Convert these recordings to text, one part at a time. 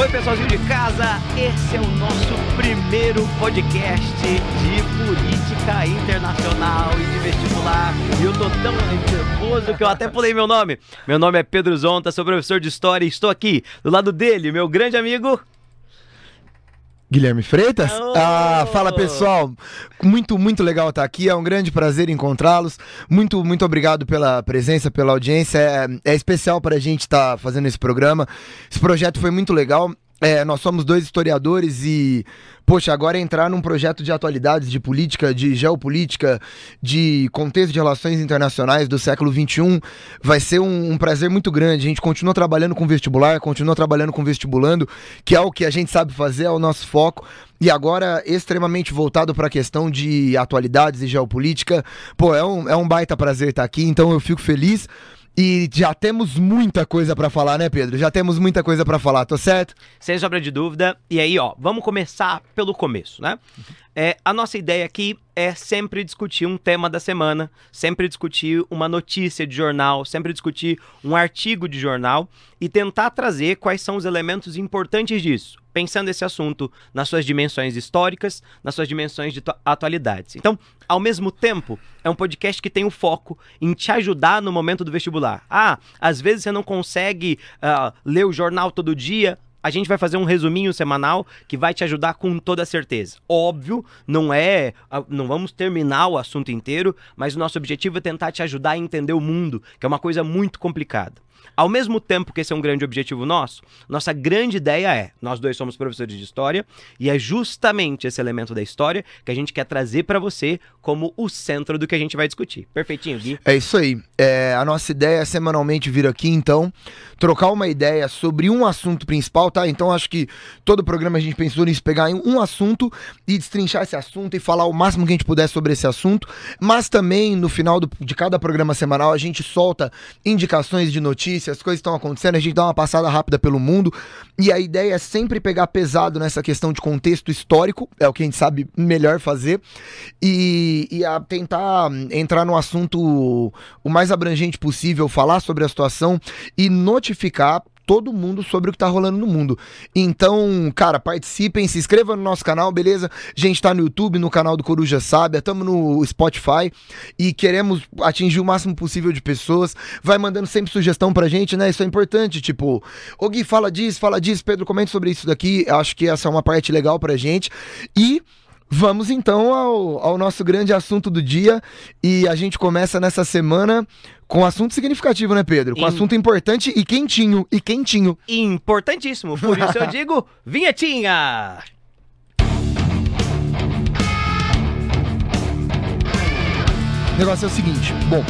Oi, pessoalzinho de casa, esse é o nosso primeiro podcast de política internacional e de vestibular. E eu tô tão nervoso que eu até pulei meu nome. Meu nome é Pedro Zonta, sou professor de História e estou aqui do lado dele, meu grande amigo... Guilherme Freitas? Oh! Ah, fala pessoal. Muito, muito legal estar aqui. É um grande prazer encontrá-los. Muito, muito obrigado pela presença, pela audiência. É, é especial para a gente estar fazendo esse programa. Esse projeto foi muito legal. É, nós somos dois historiadores e, poxa, agora entrar num projeto de atualidades, de política, de geopolítica, de contexto de relações internacionais do século XXI, vai ser um, um prazer muito grande. A gente continua trabalhando com vestibular, continua trabalhando com vestibulando, que é o que a gente sabe fazer, é o nosso foco. E agora, extremamente voltado para a questão de atualidades e geopolítica. Pô, é um, é um baita prazer estar aqui, então eu fico feliz. E já temos muita coisa para falar, né, Pedro? Já temos muita coisa para falar, tô certo? Sem sombra de dúvida. E aí, ó, vamos começar pelo começo, né? É, a nossa ideia aqui é sempre discutir um tema da semana, sempre discutir uma notícia de jornal, sempre discutir um artigo de jornal e tentar trazer quais são os elementos importantes disso, pensando esse assunto nas suas dimensões históricas, nas suas dimensões de atualidades. Então, ao mesmo tempo, é um podcast que tem o foco em te ajudar no momento do vestibular. Ah, às vezes você não consegue uh, ler o jornal todo dia, a gente vai fazer um resuminho semanal que vai te ajudar com toda certeza. Óbvio, não é, não vamos terminar o assunto inteiro, mas o nosso objetivo é tentar te ajudar a entender o mundo, que é uma coisa muito complicada. Ao mesmo tempo que esse é um grande objetivo nosso, nossa grande ideia é: nós dois somos professores de história e é justamente esse elemento da história que a gente quer trazer para você como o centro do que a gente vai discutir. Perfeitinho, Gui? É isso aí. É, a nossa ideia é semanalmente vir aqui, então, trocar uma ideia sobre um assunto principal, tá? Então, acho que todo programa a gente pensou nisso, pegar um assunto e destrinchar esse assunto e falar o máximo que a gente puder sobre esse assunto, mas também no final do, de cada programa semanal a gente solta indicações de notícias as coisas estão acontecendo, a gente dá uma passada rápida pelo mundo. E a ideia é sempre pegar pesado nessa questão de contexto histórico, é o que a gente sabe melhor fazer, e, e a tentar entrar no assunto o mais abrangente possível, falar sobre a situação e notificar todo mundo sobre o que tá rolando no mundo. Então, cara, participem, se inscrevam no nosso canal, beleza? A gente tá no YouTube, no canal do Coruja Sábia, tamo no Spotify e queremos atingir o máximo possível de pessoas. Vai mandando sempre sugestão pra gente, né? Isso é importante, tipo, ô Gui, fala disso, fala disso, Pedro, comente sobre isso daqui. Acho que essa é uma parte legal pra gente. E Vamos então ao, ao, nosso grande assunto do dia e a gente começa nessa semana com assunto significativo, né, Pedro? Com In... assunto importante e quentinho, e quentinho. Importantíssimo, por isso eu digo vinhetinha! O negócio é o seguinte, bom,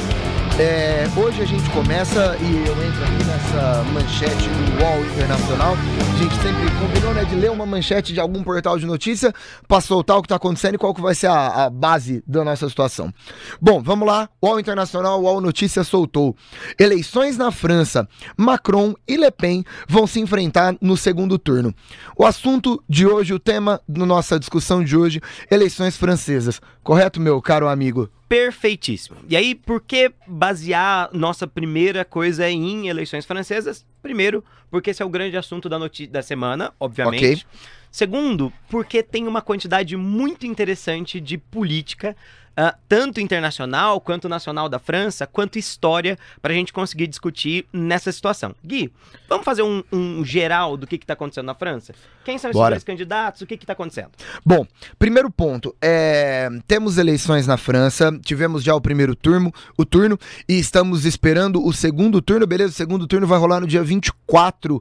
é, hoje a gente começa e eu entro aqui nessa manchete do UOL Internacional. A gente sempre combinou né, de ler uma manchete de algum portal de notícia para soltar o que está acontecendo e qual que vai ser a, a, base da nossa situação. Bom, vamos lá. UOL Internacional, UOL Notícia soltou. Eleições na França. Macron e Le Pen vão se enfrentar no segundo turno. O assunto de hoje, o tema da nossa discussão de hoje, eleições francesas. Correto, meu caro amigo? Perfeitíssimo. E aí, por que basear nossa primeira coisa em eleições francesas? Primeiro, porque esse é o grande assunto da, da semana, obviamente. Okay. Segundo, porque tem uma quantidade muito interessante de política uh, tanto internacional quanto nacional da França, quanto história, para a gente conseguir discutir nessa situação. Gui, vamos fazer um, um geral do que está acontecendo na França? Quem são esses dois candidatos? O que está acontecendo? Bom, primeiro ponto, é, temos eleições na França, tivemos já o primeiro turno, o turno, e estamos esperando o segundo turno, beleza? O segundo turno vai rolar no dia 24 de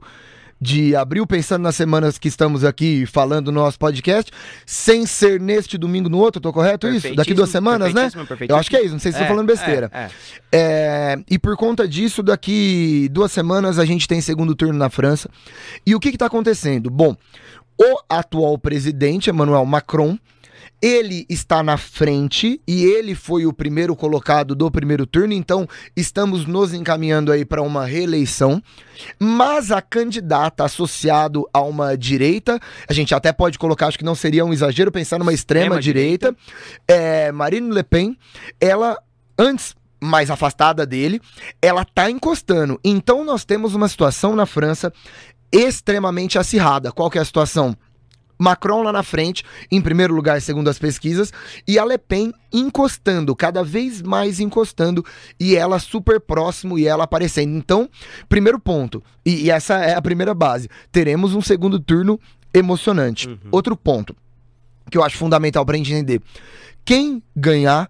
abril, pensando nas semanas que estamos aqui falando no nosso podcast, sem ser neste domingo no outro, tô correto isso? Daqui duas semanas, né? Eu acho que é isso, não sei se é, estou falando besteira. É, é. É, e por conta disso, daqui duas semanas a gente tem segundo turno na França. E o que está acontecendo? Bom, o atual presidente, Emmanuel Macron, ele está na frente e ele foi o primeiro colocado do primeiro turno, então estamos nos encaminhando aí para uma reeleição. Mas a candidata associado a uma direita, a gente até pode colocar, acho que não seria um exagero pensar numa extrema, extrema direita, direita, é Marine Le Pen, ela antes mais afastada dele, ela tá encostando. Então nós temos uma situação na França extremamente acirrada. Qual que é a situação? Macron lá na frente, em primeiro lugar, segundo as pesquisas, e a Le Pen encostando, cada vez mais encostando, e ela super próximo e ela aparecendo. Então, primeiro ponto, e, e essa é a primeira base, teremos um segundo turno emocionante. Uhum. Outro ponto que eu acho fundamental para entender: quem ganhar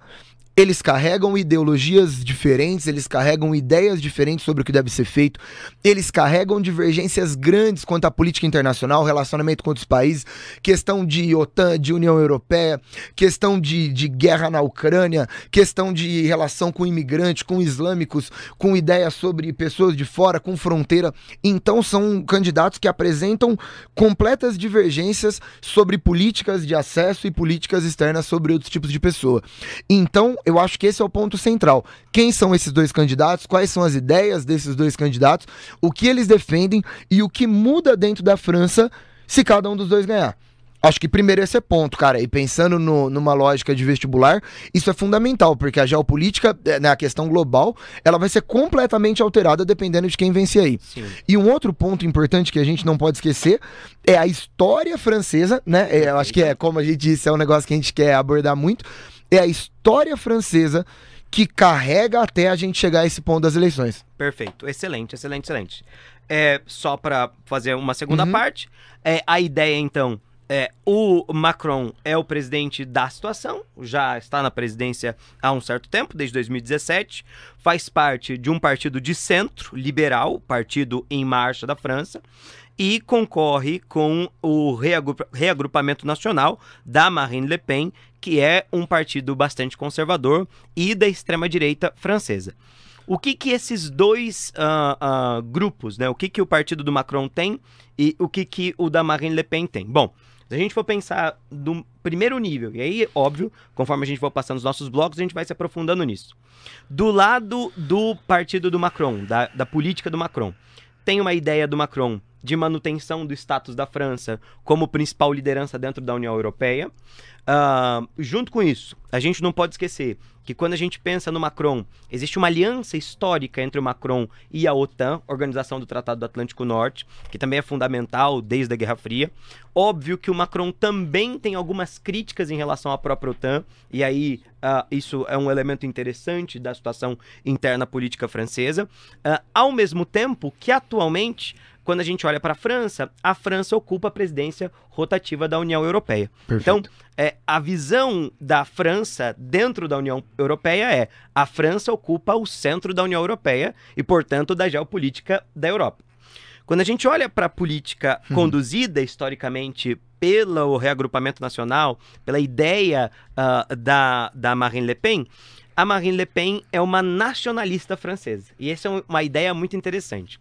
eles carregam ideologias diferentes, eles carregam ideias diferentes sobre o que deve ser feito, eles carregam divergências grandes quanto à política internacional, relacionamento com outros países, questão de OTAN, de União Europeia, questão de, de guerra na Ucrânia, questão de relação com imigrantes, com islâmicos, com ideias sobre pessoas de fora, com fronteira. Então são candidatos que apresentam completas divergências sobre políticas de acesso e políticas externas sobre outros tipos de pessoa. Então, eu acho que esse é o ponto central. Quem são esses dois candidatos? Quais são as ideias desses dois candidatos? O que eles defendem e o que muda dentro da França se cada um dos dois ganhar? Acho que primeiro esse é ponto, cara. E pensando no, numa lógica de vestibular, isso é fundamental, porque a geopolítica, né, a questão global, ela vai ser completamente alterada dependendo de quem vencer aí. Sim. E um outro ponto importante que a gente não pode esquecer é a história francesa, né? É, eu acho que é, como a gente disse, é um negócio que a gente quer abordar muito é a história francesa que carrega até a gente chegar a esse ponto das eleições. Perfeito, excelente, excelente, excelente. É, só para fazer uma segunda uhum. parte, é, a ideia então é, o Macron é o presidente da situação, já está na presidência há um certo tempo, desde 2017, faz parte de um partido de centro, liberal, partido em marcha da França, e concorre com o reagrupamento nacional da Marine Le Pen, que é um partido bastante conservador e da extrema-direita francesa. O que que esses dois uh, uh, grupos, né? O que que o partido do Macron tem e o que que o da Marine Le Pen tem? Bom, se a gente for pensar do primeiro nível, e aí, óbvio, conforme a gente for passando os nossos blocos, a gente vai se aprofundando nisso. Do lado do partido do Macron, da, da política do Macron, tem uma ideia do Macron de manutenção do status da França como principal liderança dentro da União Europeia. Uh, junto com isso, a gente não pode esquecer que quando a gente pensa no Macron, existe uma aliança histórica entre o Macron e a OTAN, Organização do Tratado do Atlântico Norte, que também é fundamental desde a Guerra Fria. Óbvio que o Macron também tem algumas críticas em relação à própria OTAN, e aí uh, isso é um elemento interessante da situação interna política francesa. Uh, ao mesmo tempo que atualmente quando a gente olha para a França, a França ocupa a presidência rotativa da União Europeia. Perfeito. Então, é, a visão da França dentro da União Europeia é a França ocupa o centro da União Europeia e, portanto, da geopolítica da Europa. Quando a gente olha para a política hum. conduzida historicamente pelo reagrupamento nacional, pela ideia uh, da, da Marine Le Pen, a Marine Le Pen é uma nacionalista francesa. E essa é uma ideia muito interessante.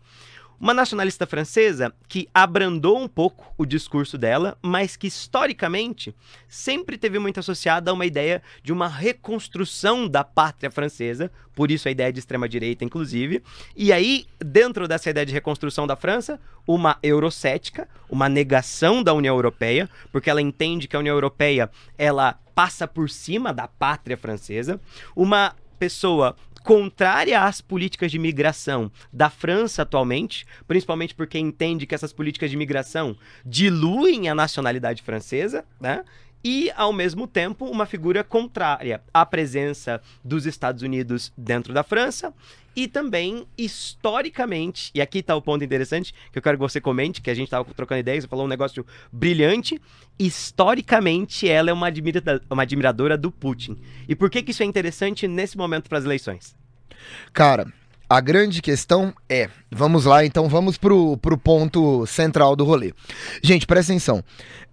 Uma nacionalista francesa que abrandou um pouco o discurso dela, mas que historicamente sempre teve muito associada a uma ideia de uma reconstrução da pátria francesa, por isso a ideia de extrema-direita, inclusive. E aí, dentro dessa ideia de reconstrução da França, uma eurocética, uma negação da União Europeia, porque ela entende que a União Europeia ela passa por cima da pátria francesa, uma pessoa contrária às políticas de migração da França atualmente, principalmente porque entende que essas políticas de migração diluem a nacionalidade francesa, né? E, ao mesmo tempo, uma figura contrária à presença dos Estados Unidos dentro da França e também, historicamente, e aqui está o ponto interessante que eu quero que você comente, que a gente estava trocando ideias, você falou um negócio brilhante. Historicamente, ela é uma, uma admiradora do Putin. E por que, que isso é interessante nesse momento para as eleições? Cara, a grande questão é, vamos lá, então vamos pro, pro ponto central do rolê. Gente, presta atenção.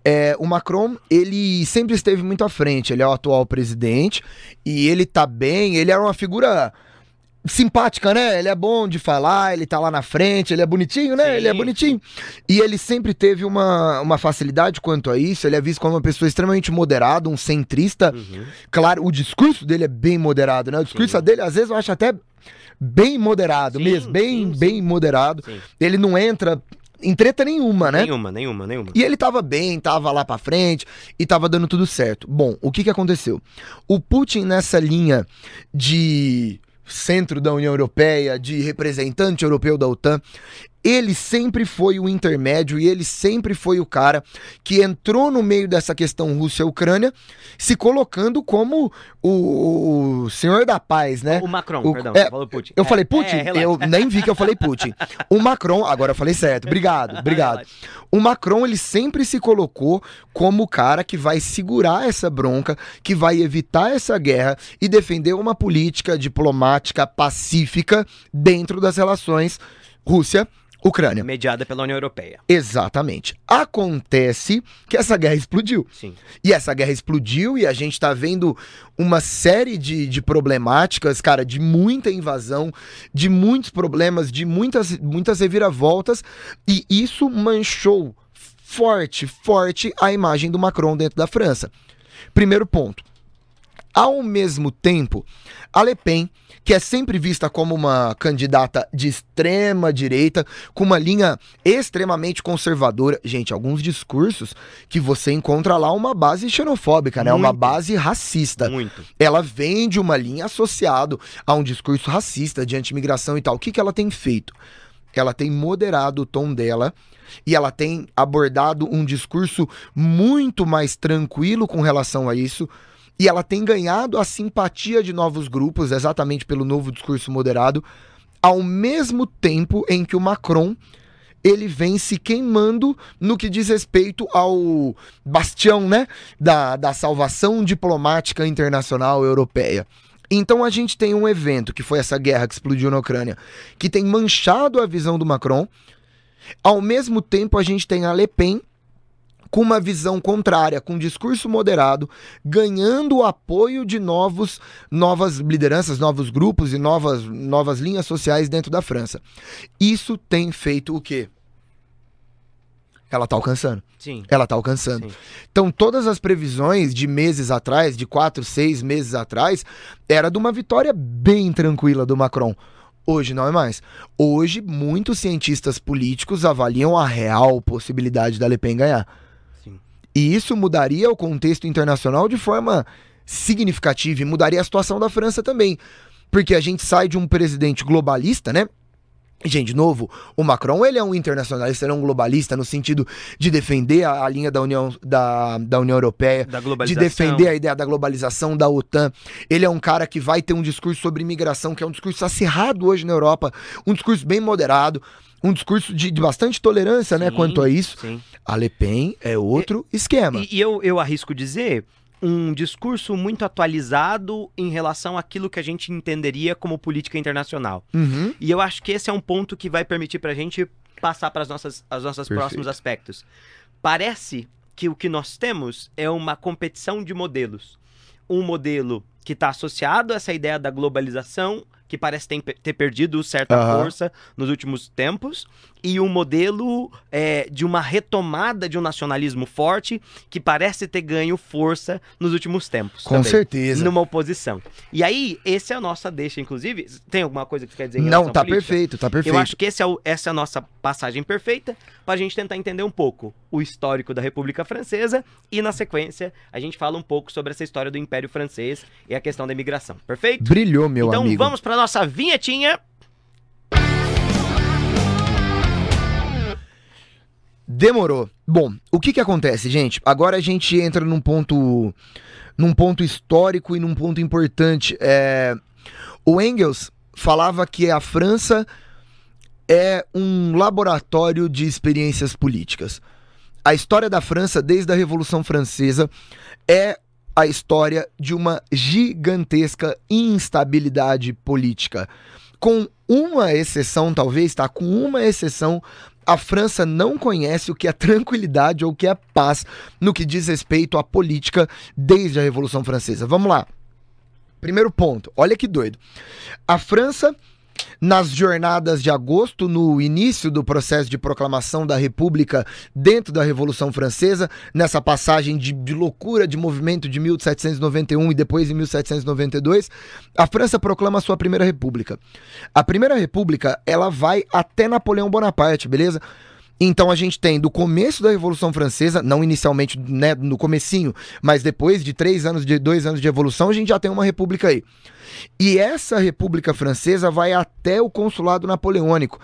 É, o Macron, ele sempre esteve muito à frente, ele é o atual presidente e ele tá bem, ele é uma figura simpática, né? Ele é bom de falar, ele tá lá na frente, ele é bonitinho, né? Sim. Ele é bonitinho. E ele sempre teve uma, uma facilidade quanto a isso, ele é visto como uma pessoa extremamente moderada, um centrista. Uhum. Claro, o discurso dele é bem moderado, né? O discurso sim. dele, às vezes, eu acho até bem moderado sim, mesmo, bem, bem moderado. Ele não entra em treta nenhuma, né? Nenhuma, nenhuma, nenhuma. E ele tava bem, tava lá pra frente e tava dando tudo certo. Bom, o que que aconteceu? O Putin nessa linha de centro da União Europeia, de representante europeu da OTAN, ele sempre foi o intermédio e ele sempre foi o cara que entrou no meio dessa questão Rússia-Ucrânia, se colocando como o, o senhor da paz, né? O Macron, O- perdão, é, falou Putin. Eu É, falei Putin? é, eu nem vi que eu falei Putin. O Macron, agora eu falei certo. Obrigado, obrigado. O Macron, ele sempre se colocou como o cara que vai segurar essa bronca, que vai evitar essa guerra e defender uma política diplomática pacífica dentro das relações Rússia-Ucrânia. Mediada pela União Europeia. Exatamente. Acontece que essa guerra explodiu. Sim. E essa guerra explodiu e a gente tá vendo uma série de, de problemáticas, cara, de muita invasão, de muitos problemas, de muitas, muitas reviravoltas, e isso manchou forte, forte a imagem do Macron dentro da França. Primeiro ponto. Ao mesmo tempo, a Le Pen, que é sempre vista como uma candidata de extrema direita, com uma linha extremamente conservadora, gente, alguns discursos que você encontra lá uma base xenofóbica, né? Uma Muito. base racista. Muito. Ela vem de uma linha associado a um discurso racista de antimigração e tal. O que, que ela tem feito? Ela tem moderado o tom dela e ela tem abordado um discurso muito mais tranquilo com relação a isso. E ela tem ganhado a simpatia de novos grupos, exatamente pelo novo discurso moderado, ao mesmo tempo em que o Macron ele vem se queimando no que diz respeito ao bastião, né, da, da salvação diplomática internacional europeia. Então a gente tem um evento, que foi essa guerra que explodiu na Ucrânia, que tem manchado a visão do Macron. Ao mesmo tempo, a gente tem a Le Pen com uma visão contrária, com um discurso moderado, ganhando o apoio de novos, novas lideranças, novos grupos e novas, novas linhas sociais dentro da França. Isso tem feito o quê? Ela tá alcançando. Sim. Ela tá alcançando. Sim. Então, todas as previsões de meses atrás, de quatro, seis meses atrás, era de uma vitória bem tranquila do Macron. Hoje não é mais. Hoje, muitos cientistas políticos avaliam a real possibilidade da Le Pen ganhar. E isso mudaria o contexto internacional de forma significativa e mudaria a situação da França também. Porque a gente sai de um presidente globalista, né? E, Gente, de novo, o Macron ele é um internacionalista, ele é um globalista no sentido de defender a, a linha da União, da, da União Europeia, Da de defender a ideia da globalização da OTAN. Ele é um cara que vai ter um discurso sobre imigração, que é um discurso acirrado hoje na Europa, um discurso bem moderado, um discurso de, de bastante tolerância, né, Sim, quanto a isso. Sim. A Le Pen é outro esquema. E, e eu, eu arrisco dizer um discurso muito atualizado em relação àquilo que a gente entenderia como política internacional. Uhum. E eu acho que esse é um ponto que vai permitir pra gente passar para as nossas, as nossas Perfeito. próximos aspectos. Parece que o que nós temos é uma competição de modelos. Um modelo que está associado a essa ideia da globalização, que parece ter, ter perdido certa Aham. força nos últimos tempos, e um modelo é, de uma retomada de um nacionalismo forte, que parece ter ganho força nos últimos tempos. Com também certeza. numa oposição. E aí, esse é a nossa deixa, inclusive. Tem alguma coisa que você quer dizer em Não, tá política? perfeito, tá perfeito. Eu acho que esse é o- essa é a nossa passagem perfeita para a gente tentar entender um pouco o histórico da República Francesa e, na sequência, a gente fala um pouco sobre essa história do Império Francês e a questão da imigração. Perfeito? Brilhou, meu então amigo. vamos para nossa vinhetinha. Demorou. Bom, o que que acontece, gente? Agora a gente entra num ponto, num ponto histórico e num ponto importante. É, o Engels falava que a França é um laboratório de experiências políticas. A história da França, desde a Revolução Francesa, é a história de uma gigantesca instabilidade política. Com uma exceção, talvez, tá? Com uma exceção, a França não conhece o que é tranquilidade ou o que é paz no que diz respeito à política desde a Revolução Francesa. Vamos lá. Primeiro ponto, olha que doido. A França, nas jornadas de agosto, no início do processo de proclamação da República dentro da Revolução Francesa, nessa passagem de, de loucura de movimento de 1791 e depois em 1792, a França proclama a sua primeira república. A primeira república, ela vai até Napoleão Bonaparte, beleza? Então a gente tem do começo da Revolução Francesa, não inicialmente né, no comecinho, mas depois de três anos, de dois anos de revolução, a gente já tem uma república aí. E essa República Francesa vai até o consulado napoleônico.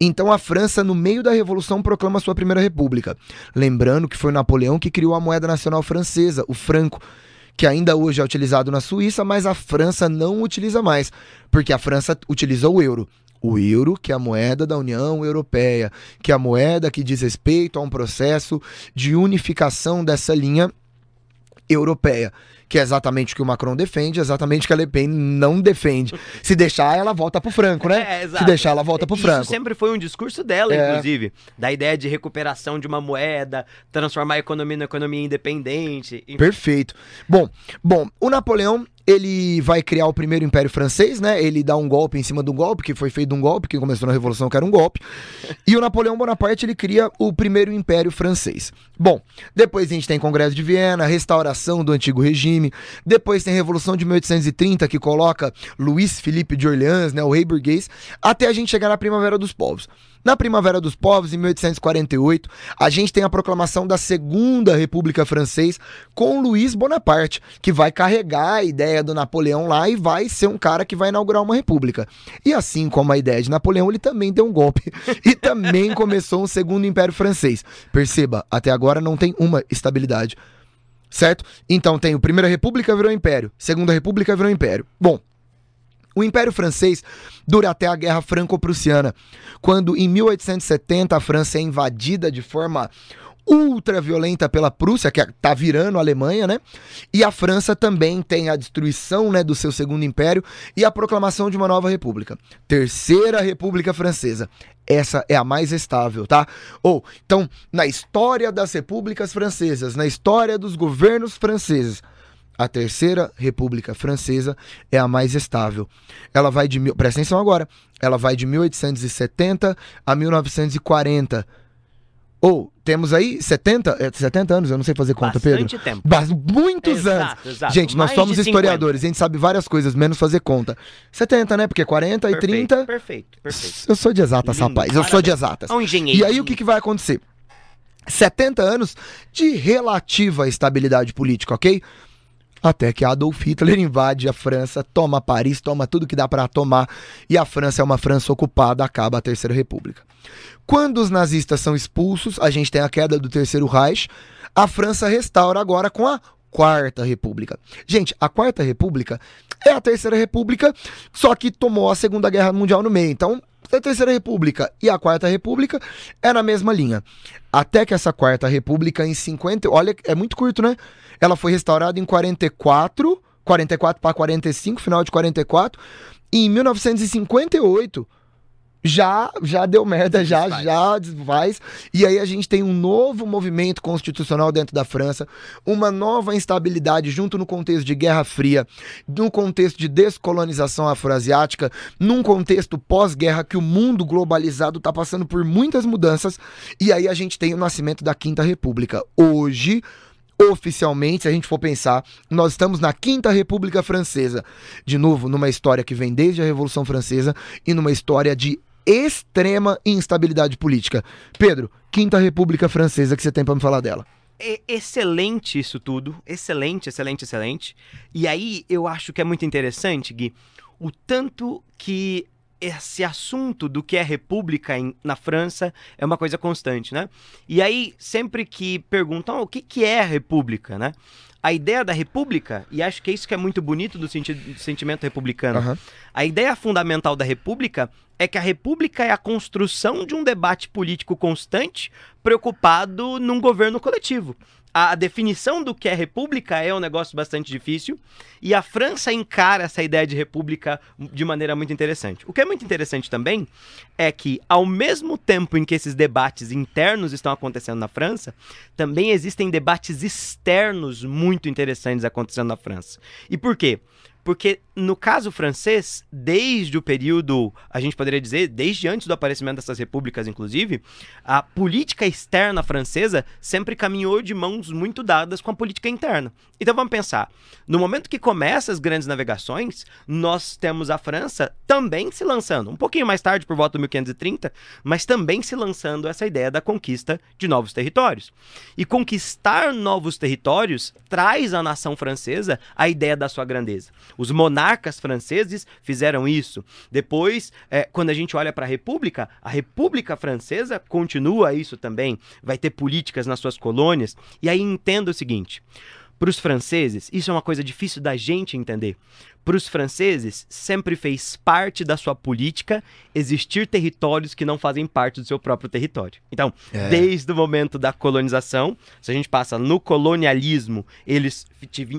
Então a França, no meio da Revolução, proclama sua primeira república. Lembrando que foi Napoleão que criou a moeda nacional francesa, o franco que ainda hoje é utilizado na Suíça, mas a França não utiliza mais, porque a França utiliza o euro. O euro, que é a moeda da União Europeia, que é a moeda que diz respeito a um processo de unificação dessa linha europeia que é exatamente o que o Macron defende, exatamente o que a Le Pen não defende. Se deixar, ela volta pro Franco, né? É, Se deixar, ela volta pro Isso Franco. Isso sempre foi um discurso dela, é. inclusive, da ideia de recuperação de uma moeda, transformar a economia numa economia independente. Perfeito. Bom, bom, o Napoleão ele vai criar o primeiro Império Francês, né? Ele dá um golpe em cima do golpe, que foi feito um golpe, que começou na Revolução, que era um golpe. E o Napoleão Bonaparte, ele cria o primeiro Império Francês. Bom, depois a gente tem Congresso de Viena, restauração do antigo regime. Depois tem a Revolução de 1830, que coloca Luís Felipe de Orleans, né? O rei burguês, até a gente chegar na Primavera dos Povos. Na Primavera dos Povos, em 1848, a gente tem a proclamação da Segunda República Francesa com Luiz Bonaparte, que vai carregar a ideia do Napoleão lá e vai ser um cara que vai inaugurar uma república. E assim como a ideia de Napoleão, ele também deu um golpe e também começou um segundo Império Francês. Perceba, até agora não tem uma estabilidade. Certo? Então tem o Primeira República virou Império, Segunda República virou Império. Bom, o Império Francês dura até a Guerra Franco-Prussiana, quando em 1870 a França é invadida de forma ultra violenta pela Prússia, que está virando a Alemanha, né? E a França também tem a destruição né, do seu segundo império e a proclamação de uma nova república. Terceira República Francesa. Essa é a mais estável, tá? Ou, então, na história das repúblicas francesas, na história dos governos franceses, a Terceira República Francesa é a mais estável. Ela vai de. Presta atenção agora. Ela vai de 1870 a 1940. Ou, temos aí 70, 70 é, anos, eu não sei fazer conta, Bastante Pedro. tempo. Bas muitos exato, anos. Exato. Gente, nós Mais somos historiadores, a gente sabe várias coisas, menos fazer conta. 70, né? Porque 40 perfeito, e 30. Perfeito, perfeito. Eu sou de exatas, Lindo, rapaz. Eu sou de exatas. Um engenheiro. E aí o que, que vai acontecer? 70 anos de relativa estabilidade política, ok? Até que Adolf Hitler invade a França, toma Paris, toma tudo que dá para tomar, e a França é uma França ocupada, acaba a Terceira República. Quando os nazistas são expulsos, a gente tem a queda do Terceiro Reich, a França restaura agora com a Quarta República. Gente, a Quarta República é a Terceira República, só que tomou a Segunda Guerra Mundial no meio. Então, a Terceira República e a Quarta República é na mesma linha. Até que essa Quarta República em 50, olha, é muito curto, né? Ela foi restaurada em 44, 44 para 45, final de 44, e em 1958 já já deu merda, já desfaz. já desfaz. E aí a gente tem um novo movimento constitucional dentro da França, uma nova instabilidade junto no contexto de Guerra Fria, no contexto de descolonização afroasiática, num contexto pós-guerra que o mundo globalizado está passando por muitas mudanças. E aí a gente tem o nascimento da Quinta República. Hoje, oficialmente, se a gente for pensar, nós estamos na Quinta República Francesa. De novo, numa história que vem desde a Revolução Francesa e numa história de extrema instabilidade política. Pedro, Quinta República Francesa, que você tem para me falar dela? É excelente isso tudo. Excelente, excelente, excelente. E aí eu acho que é muito interessante, Gui, o tanto que esse assunto do que é república em, na França é uma coisa constante, né? E aí, sempre que perguntam oh, o que, que é a república, né? A ideia da república, e acho que é isso que é muito bonito do, senti do sentimento republicano, uhum. a ideia fundamental da república é que a república é a construção de um debate político constante preocupado num governo coletivo a definição do que é república é um negócio bastante difícil e a França encara essa ideia de república de maneira muito interessante. O que é muito interessante também é que, ao mesmo tempo em que esses debates internos estão acontecendo na França, também existem debates externos muito interessantes acontecendo na França. E por quê? Porque no caso francês, desde o período, a gente poderia dizer, desde antes do aparecimento dessas repúblicas, inclusive, a política externa francesa sempre caminhou de mãos muito dadas com a política interna. Então vamos pensar, no momento que começam as grandes navegações, nós temos a França também se lançando, um pouquinho mais tarde, por volta de 1530, mas também se lançando essa ideia da conquista de novos territórios. E conquistar novos territórios traz à nação francesa a ideia da sua grandeza. Os monarcas franceses fizeram isso. Depois, é, quando a gente olha para a República, a República Francesa continua isso também. Vai ter políticas nas suas colônias. E aí entenda o seguinte: para os franceses, isso é uma coisa difícil da gente entender. Para os franceses, sempre fez parte da sua política existir territórios que não fazem parte do seu próprio território. Então, é. desde o momento da colonização, se a gente passa no colonialismo, eles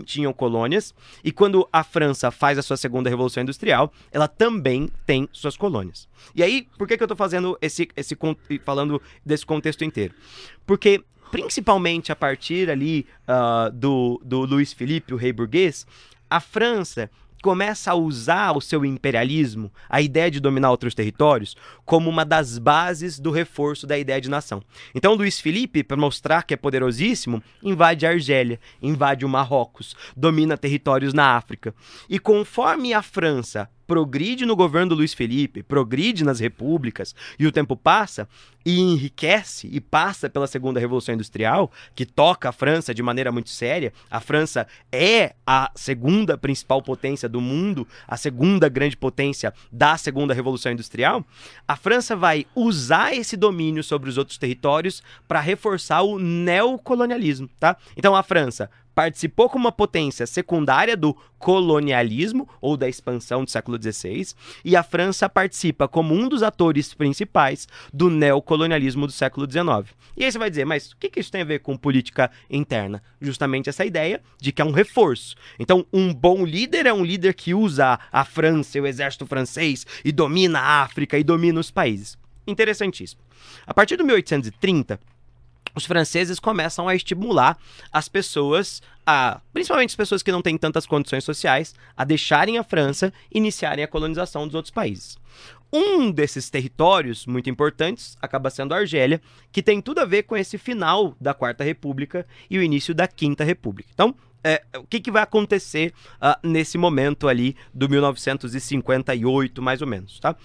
tinham colônias, e quando a França faz a sua segunda revolução industrial, ela também tem suas colônias. E aí, por que, que eu estou fazendo esse, esse falando desse contexto inteiro? Porque principalmente a partir ali uh, do, do Luiz Felipe, o rei burguês, a França começa a usar o seu imperialismo, a ideia de dominar outros territórios, como uma das bases do reforço da ideia de nação. Então, Luiz Felipe, para mostrar que é poderosíssimo, invade a Argélia, invade o Marrocos, domina territórios na África. E conforme a França progride no governo do Luiz Felipe, progride nas repúblicas, e o tempo passa e enriquece e passa pela segunda revolução industrial, que toca a França de maneira muito séria. A França é a segunda principal potência do mundo, a segunda grande potência da segunda revolução industrial. A França vai usar esse domínio sobre os outros territórios para reforçar o neocolonialismo, tá? Então a França participou como uma potência secundária do colonialismo ou da expansão do século XVI, e a França participa como um dos atores principais do neocolonialismo do século XIX. E aí você vai dizer, mas o que isso tem a ver com política interna? Justamente essa ideia de que é um reforço. Então, um bom líder é um líder que usa a França e o exército francês e domina a África e domina os países. Interessantíssimo. A partir de 1830, os franceses começam a estimular as pessoas, a, principalmente as pessoas que não têm tantas condições sociais, a deixarem a França e iniciarem a colonização dos outros países. Um desses territórios muito importantes acaba sendo a Argélia, que tem tudo a ver com esse final da Quarta República e o início da Quinta República. Então, é, o que, que, vai acontecer uh, nesse momento ali do 1958, mais ou menos, tá?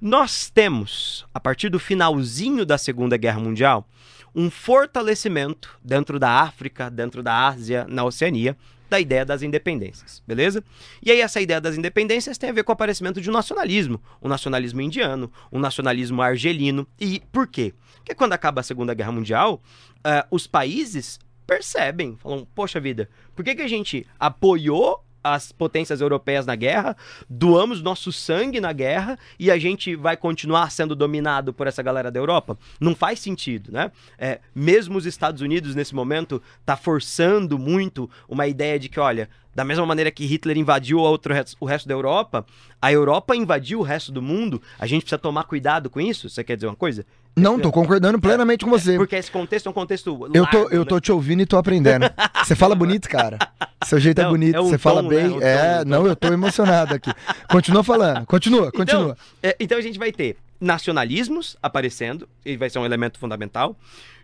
Nós temos, a partir do finalzinho da Segunda Guerra Mundial, um fortalecimento dentro da África, dentro da Ásia, na Oceania, da ideia das independências, beleza? E aí essa ideia das independências tem a ver com o aparecimento de um nacionalismo, um nacionalismo indiano, um nacionalismo argelino. E por quê? Porque quando acaba a Segunda Guerra Mundial, uh, os países percebem, falam, poxa vida, por que, que a gente apoiou as potências europeias na guerra, doamos nosso sangue na guerra e a gente vai continuar sendo dominado por essa galera da Europa? Não faz sentido, né? É, mesmo os Estados Unidos, nesse momento, tá forçando muito uma ideia de que, olha, da mesma maneira que Hitler invadiu outro, o resto da Europa, a Europa invadiu o resto do mundo, a gente precisa tomar cuidado com isso? Você quer dizer uma coisa? Não, tô concordando plenamente com você. Porque esse contexto é um contexto largo, Eu tô, eu tô né? te ouvindo e tô aprendendo. Você fala bonito, cara. Seu jeito é não, é bonito, é você tom, fala bem. Né? é, tom, não, eu tô emocionado aqui. Continua falando, continua, então, continua. Então, é, então a gente vai ter nacionalismos aparecendo, e vai ser um elemento fundamental.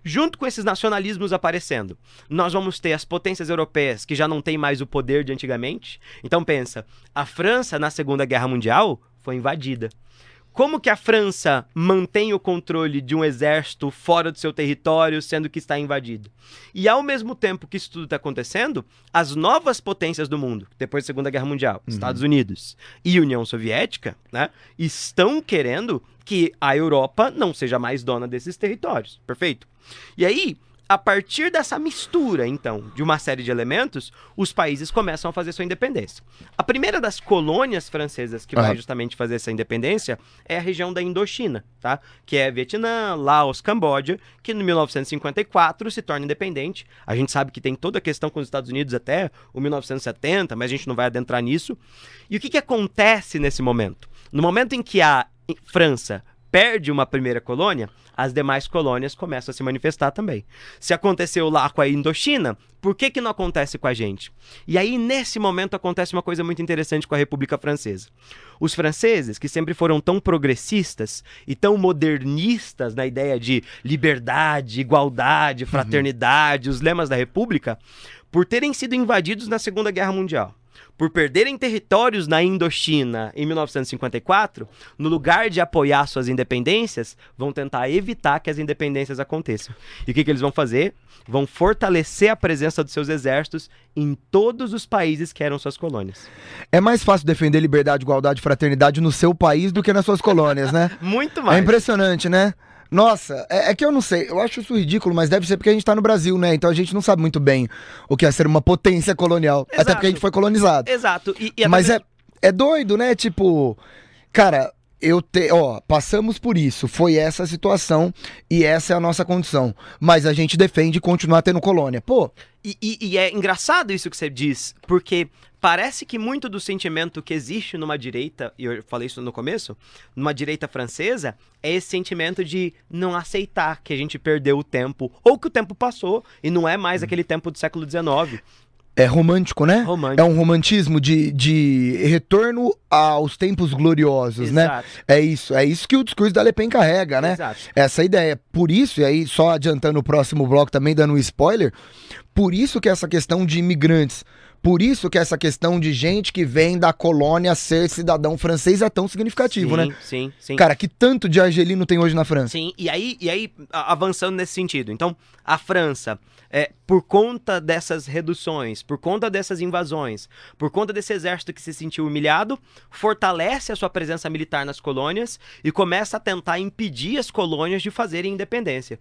Junto com esses nacionalismos aparecendo, nós vamos ter as potências europeias que já não têm mais o poder de antigamente. Então pensa, a França na Segunda Guerra Mundial foi invadida. Como que a França mantém o controle de um exército fora do seu território, sendo que está invadido? E ao mesmo tempo que isso tudo está acontecendo, as novas potências do mundo, depois da Segunda Guerra Mundial, uhum. Estados Unidos e União Soviética, né, estão querendo que a Europa não seja mais dona desses territórios. Perfeito? E aí, a partir dessa mistura, então, de uma série de elementos, os países começam a fazer sua independência. A primeira das colônias francesas que vai justamente fazer essa independência é a região da Indochina, tá? Que é Vietnã, Laos, Camboja, que em 1954 se torna independente. A gente sabe que tem toda a questão com os Estados Unidos até o 1970, mas a gente não vai adentrar nisso. E o que, que acontece nesse momento? No momento em que a França perde uma primeira colônia, as demais colônias começam a se manifestar também. Se aconteceu lá com a Indochina, por que, que não acontece com a gente? E aí, nesse momento, acontece uma coisa muito interessante com a República Francesa. Os franceses, que sempre foram tão progressistas e tão modernistas na ideia de liberdade, igualdade, uhum. fraternidade, uhum. os lemas da República, por terem sido invadidos na Segunda Guerra Mundial por perderem territórios na Indochina em 1954, no lugar de apoiar suas independências, vão tentar evitar que as independências aconteçam. E o que, que eles vão fazer? Vão fortalecer a presença dos seus exércitos em todos os países que eram suas colônias. É mais fácil defender liberdade, igualdade e fraternidade no seu país do que nas suas colônias, né? Muito mais. É impressionante, né? Nossa, é, é, que eu não sei, eu acho isso ridículo, mas deve ser porque a gente tá no Brasil, né? Então a gente não sabe muito bem o que é ser uma potência colonial. Exato. Até porque a gente foi colonizado. Exato. E, e mas é, é doido, né? Tipo, cara, eu te, ó, passamos por isso, foi essa a situação e essa é a nossa condição. Mas a gente defende continuar tendo colônia. Pô. E, e, e é engraçado isso que você diz, porque parece que muito do sentimento que existe numa direita, e eu falei isso no começo, numa direita francesa, é esse sentimento de não aceitar que a gente perdeu o tempo, ou que o tempo passou, e não é mais aquele tempo do século XIX. É romântico, né? Romântico. É um romantismo de, de retorno aos tempos gloriosos, né? Exato. É isso. É isso que o discurso da Le Pen carrega, né? Exato. Essa ideia. Por isso, e aí só adiantando o próximo bloco também, dando um spoiler, por isso que essa questão de imigrantes, por isso que essa questão de gente que vem da colônia ser cidadão francês é tão significativo, sim, né? Sim, sim. Cara, que tanto de argelino tem hoje na França? Sim, e aí, e aí avançando nesse sentido. Então, a França, é, por conta dessas reduções, por conta dessas invasões, por conta desse exército que se sentiu humilhado, fortalece a sua presença militar nas colônias e começa a tentar impedir as colônias de fazerem independência.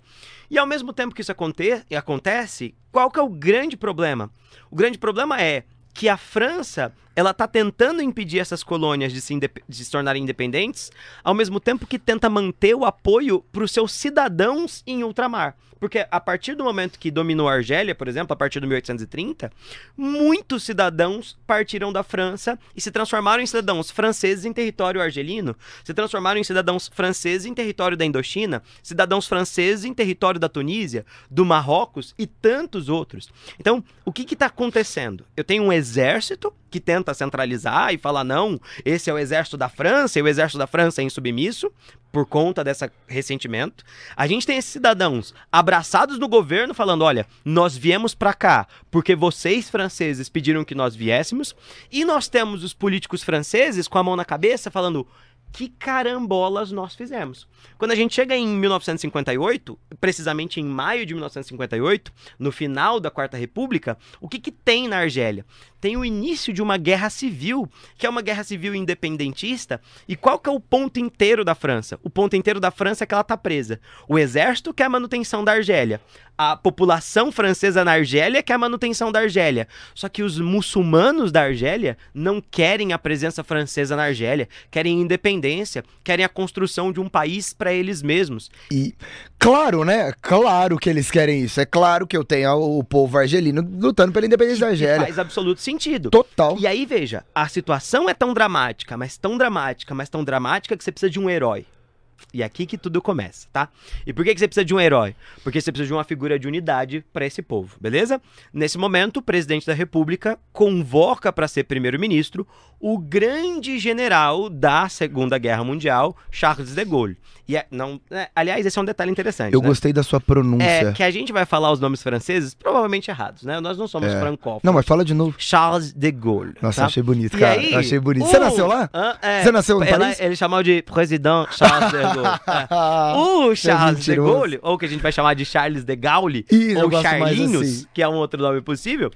E ao mesmo tempo que isso aconte acontece, qual que é o grande problema? O grande problema é que a França ela está tentando impedir essas colônias de se, de se tornarem independentes, ao mesmo tempo que tenta manter o apoio para os seus cidadãos em ultramar. Porque a partir do momento que dominou a Argélia, por exemplo, a partir de 1830, muitos cidadãos partiram da França e se transformaram em cidadãos franceses em território argelino, se transformaram em cidadãos franceses em território da Indochina, cidadãos franceses em território da Tunísia, do Marrocos e tantos outros. Então, o que está acontecendo? Eu tenho um exército que tenta centralizar e falar: não, esse é o exército da França e o exército da França é insubmisso por conta desse ressentimento. A gente tem esses cidadãos abraçados no governo falando: olha, nós viemos para cá porque vocês franceses pediram que nós viéssemos, e nós temos os políticos franceses com a mão na cabeça falando. Que carambolas nós fizemos. Quando a gente chega em 1958, precisamente em maio de 1958, no final da Quarta República, o que, que tem na Argélia? Tem o início de uma guerra civil, que é uma guerra civil independentista. E qual que é o ponto inteiro da França? O ponto inteiro da França é que ela está presa. O exército quer a manutenção da Argélia. A população francesa na Argélia quer a manutenção da Argélia. Só que os muçulmanos da Argélia não querem a presença francesa na Argélia, querem independência, querem a construção de um país para eles mesmos. E claro, né? Claro que eles querem isso. É claro que eu tenho o povo argelino lutando pela independência da E Argélia. faz absoluto sentido. Total. E aí, veja, a situação é tão dramática, mas tão dramática, mas tão dramática que você precisa de um herói. E é aqui que tudo começa, tá? E por que, que você precisa de um herói? Porque você precisa de uma figura de unidade para esse povo, beleza? Nesse momento, o presidente da República convoca para ser primeiro-ministro o grande general da Segunda Guerra Mundial, Charles de Gaulle. E é, não, é, aliás, esse é um detalhe interessante. Eu né? gostei da sua pronúncia. É que a gente vai falar os nomes franceses provavelmente errados, né? Nós não somos É. francófonos. Não, mas fala de novo. Charles de Gaulle. Nossa, tá? achei bonito, E cara. aí, achei bonito. o- Você nasceu lá? É, Você nasceu em ela- Paris? Ele chamou de President Charles de Gaulle. É. O Charles de. Gaulle, ou que a gente vai chamar de Charles de Gaulle, Isso, ou Charlinhos, assim. que é um outro nome possível,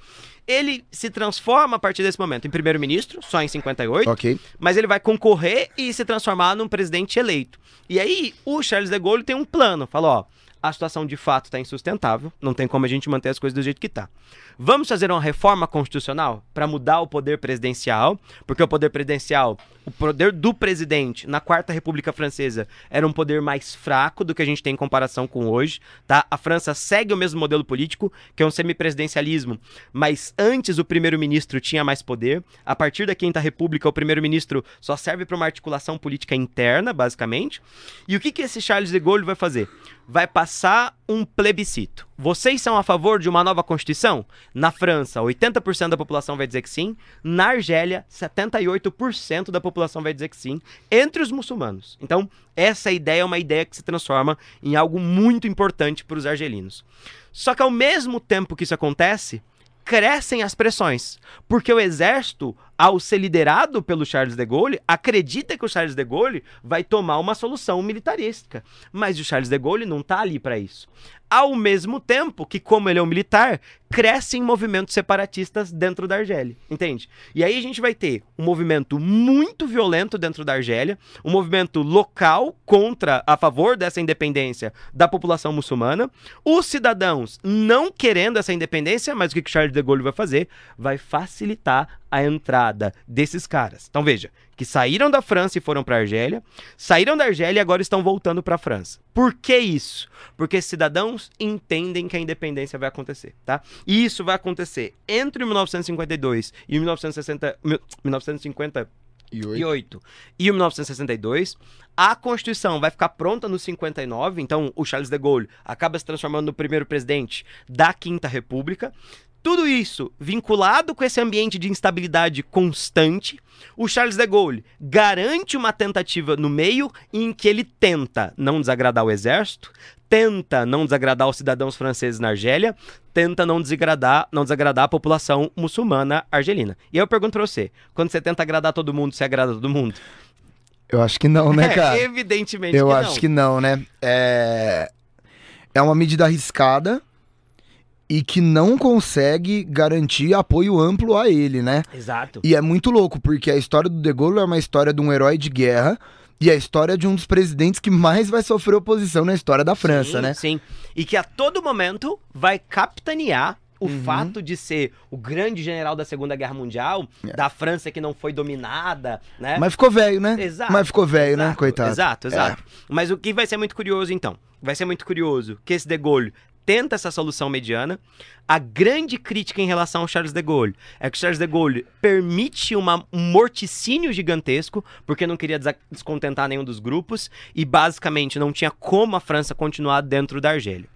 ele se transforma a partir desse momento em primeiro-ministro, só em 58, Ok. mas ele vai concorrer e se transformar num presidente eleito. E aí, o Charles de Gaulle tem um plano. Fala, ó, a situação de fato está insustentável, não tem como a gente manter as coisas do jeito que tá. Vamos fazer uma reforma constitucional para mudar o poder presidencial, porque o poder presidencial, o poder do presidente na Quarta República Francesa era um poder mais fraco do que a gente tem em comparação com hoje, tá? A França segue o mesmo modelo político, que é um semipresidencialismo, mas antes o primeiro-ministro tinha mais poder. A partir da Quinta República, o primeiro-ministro só serve para uma articulação política interna, basicamente. E o que, que esse Charles de Gaulle vai fazer? Vai passar um plebiscito. Vocês são a favor de uma nova Constituição? Na França, 80% da população vai dizer que sim. Na Argélia, 78% da população vai dizer que sim, entre os muçulmanos. Então, essa ideia é uma ideia que se transforma em algo muito importante para os argelinos. Só que ao mesmo tempo que isso acontece, crescem as pressões, porque o exército ao ser liderado pelo Charles de Gaulle, acredita que o Charles de Gaulle vai tomar uma solução militarística. Mas o Charles de Gaulle não está ali para isso ao mesmo tempo que, como ele é um militar, crescem movimentos separatistas dentro da Argélia, entende? E aí a gente vai ter um movimento muito violento dentro da Argélia, um movimento local contra, a favor dessa independência da população muçulmana, os cidadãos não querendo essa independência, mas o que Charles de Gaulle vai fazer? Vai facilitar a entrada desses caras. Então veja, que saíram da França e foram para a Argélia, saíram da Argélia e agora estão voltando para a França. Por que isso? Porque cidadãos entendem que a independência vai acontecer, tá? E isso vai acontecer entre 1952 e 1960, 1950 e 8. E 1962. A Constituição vai ficar pronta no 59, então o Charles de Gaulle acaba se transformando no primeiro presidente da Quinta República. Tudo isso vinculado com esse ambiente de instabilidade constante, o Charles de Gaulle garante uma tentativa no meio em que ele tenta não desagradar o exército, tenta não desagradar os cidadãos franceses na Argélia, tenta não desagradar, não desagradar a população muçulmana argelina. E aí eu pergunto pra você, quando você tenta agradar todo mundo, você agrada todo mundo? Eu acho que não, né, É, cara? evidentemente Eu que acho não. que não, né? É... é uma medida arriscada e que não consegue garantir apoio amplo a ele, né? Exato. E é muito louco, porque a história do De Gaulle é uma história de um herói de guerra e a história de um dos presidentes que mais vai sofrer oposição na história da França, sim, né? Sim. E que a todo momento vai capitanear o Uhum. fato de ser o grande general da Segunda Guerra Mundial, É. da França que não foi dominada, né? Mas ficou velho, né? Exato. Mas ficou velho, né? Exato, Coitado. Exato, É. exato. Mas o que vai ser muito curioso, então? Vai ser muito curioso que esse De Gaulle tenta essa solução mediana. A grande crítica em relação ao Charles de Gaulle é que o Charles de Gaulle permite uma, um morticínio gigantesco, porque não queria descontentar nenhum dos grupos, e basicamente não tinha como a França continuar dentro da Argélia.